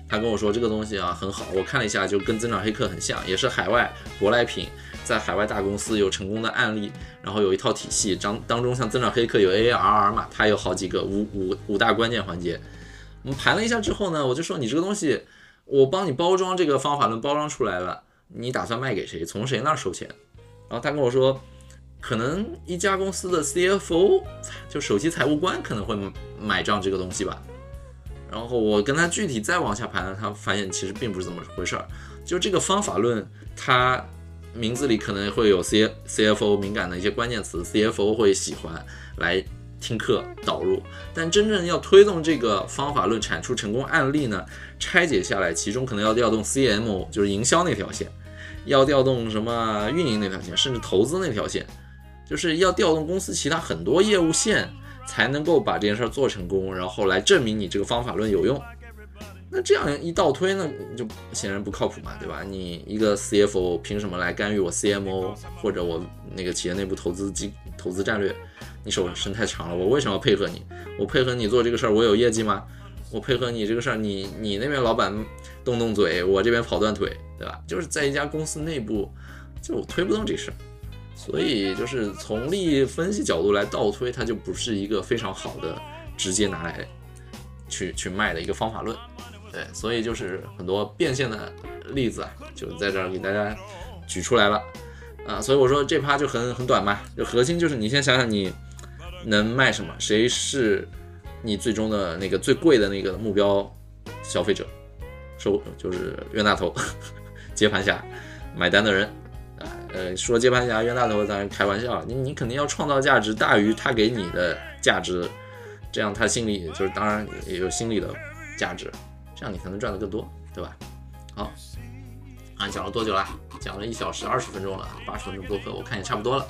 他跟我说这个东西啊很好，我看了一下，就跟增长黑客很像，也是海外舶来品，在海外大公司有成功的案例，然后有一套体系。当当中像增长黑客有 AARR 嘛，它有好几个五五五大关键环节。我们盘了一下之后呢，我就说你这个东西。我帮你包装这个方法论，包装出来了，你打算卖给谁？从谁那儿收钱？然后他跟我说，可能一家公司的 CFO，就首席财务官可能会买账这个东西吧。然后我跟他具体再往下盘，他发现其实并不是这么回事儿。就这个方法论，它名字里可能会有 C CFO 敏感的一些关键词，CFO 会喜欢来。听课导入，但真正要推动这个方法论产出成功案例呢？拆解下来，其中可能要调动 CMO，就是营销那条线，要调动什么运营那条线，甚至投资那条线，就是要调动公司其他很多业务线，才能够把这件事儿做成功，然后来证明你这个方法论有用。那这样一倒推呢，就显然不靠谱嘛，对吧？你一个 CFO 凭什么来干预我 CMO 或者我那个企业内部投资机投资战略？你手伸太长了，我为什么要配合你？我配合你做这个事儿，我有业绩吗？我配合你这个事儿，你你那边老板动动嘴，我这边跑断腿，对吧？就是在一家公司内部，就推不动这事儿，所以就是从利益分析角度来倒推，它就不是一个非常好的直接拿来去去卖的一个方法论，对，所以就是很多变现的例子啊，就在这儿给大家举出来了啊，所以我说这趴就很很短嘛，就核心就是你先想想你。能卖什么？谁是你最终的那个最贵的那个目标消费者？收就是冤大头、接盘侠、买单的人。呃，说接盘侠、冤大头，当然开玩笑。你你肯定要创造价值大于他给你的价值，这样他心里就是当然也有心理的价值，这样你才能赚得更多，对吧？好，啊，讲了多久了？讲了一小时二十分钟了，八十分钟播客，我看也差不多了。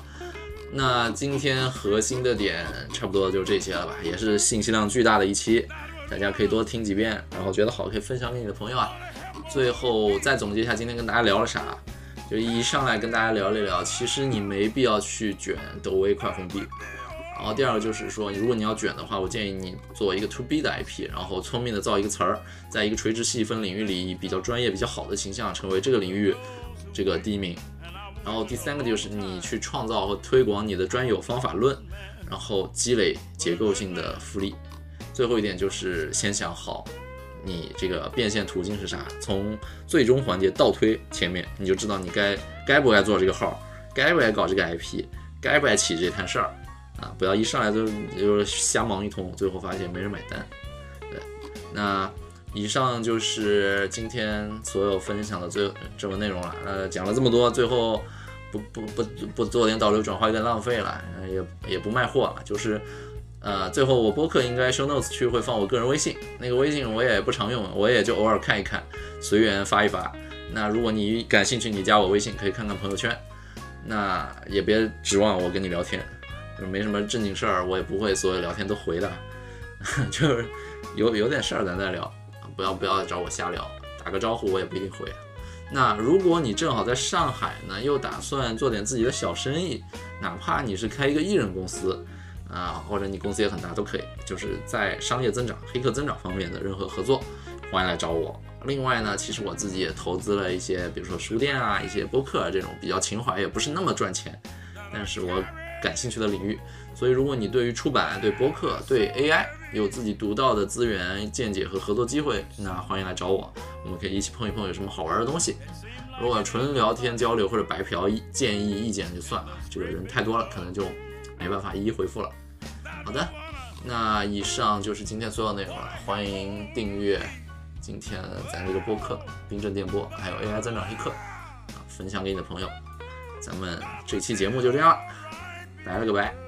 那今天核心的点差不多就这些了吧，也是信息量巨大的一期，大家可以多听几遍，然后觉得好可以分享给你的朋友啊。最后再总结一下今天跟大家聊了啥，就一上来跟大家聊了聊，其实你没必要去卷抖音快封闭。然后第二个就是说，如果你要卷的话，我建议你做一个 to B 的 IP，然后聪明的造一个词儿，在一个垂直细分领域里，以比较专业、比较好的形象成为这个领域这个第一名。然后第三个就是你去创造和推广你的专有方法论，然后积累结构性的复利。最后一点就是先想好你这个变现途径是啥，从最终环节倒推前面，你就知道你该该不该做这个号，该不该搞这个 IP，该不该起这摊事儿啊！不要一上来就就瞎忙一通，最后发现没人买单。对，那以上就是今天所有分享的最这么内容了。呃，讲了这么多，最后。不不不不做点导流转化有点浪费了，也也不卖货了，就是，呃，最后我播客应该 show notes 区会放我个人微信，那个微信我也不常用，我也就偶尔看一看，随缘发一发。那如果你感兴趣，你加我微信可以看看朋友圈，那也别指望我跟你聊天，就没什么正经事儿，我也不会所有聊天都回的，就是有有点事儿咱再聊，不要不要找我瞎聊，打个招呼我也不一定回。那如果你正好在上海呢，又打算做点自己的小生意，哪怕你是开一个艺人公司啊，或者你公司也很大都可以，就是在商业增长、黑客增长方面的任何合作，欢迎来找我。另外呢，其实我自己也投资了一些，比如说书店啊、一些播客啊这种比较情怀，也不是那么赚钱，但是我感兴趣的领域。所以如果你对于出版、对播客、对 AI 有自己独到的资源、见解和合作机会，那欢迎来找我，我们可以一起碰一碰有什么好玩的东西。如果纯聊天交流或者白嫖建议意见就算了，这个人太多了，可能就没办法一一回复了。好的，那以上就是今天所有内容了，欢迎订阅今天咱这个播客《冰镇电波》，还有 AI 增长黑客啊，分享给你的朋友。咱们这期节目就这样了，拜了个拜。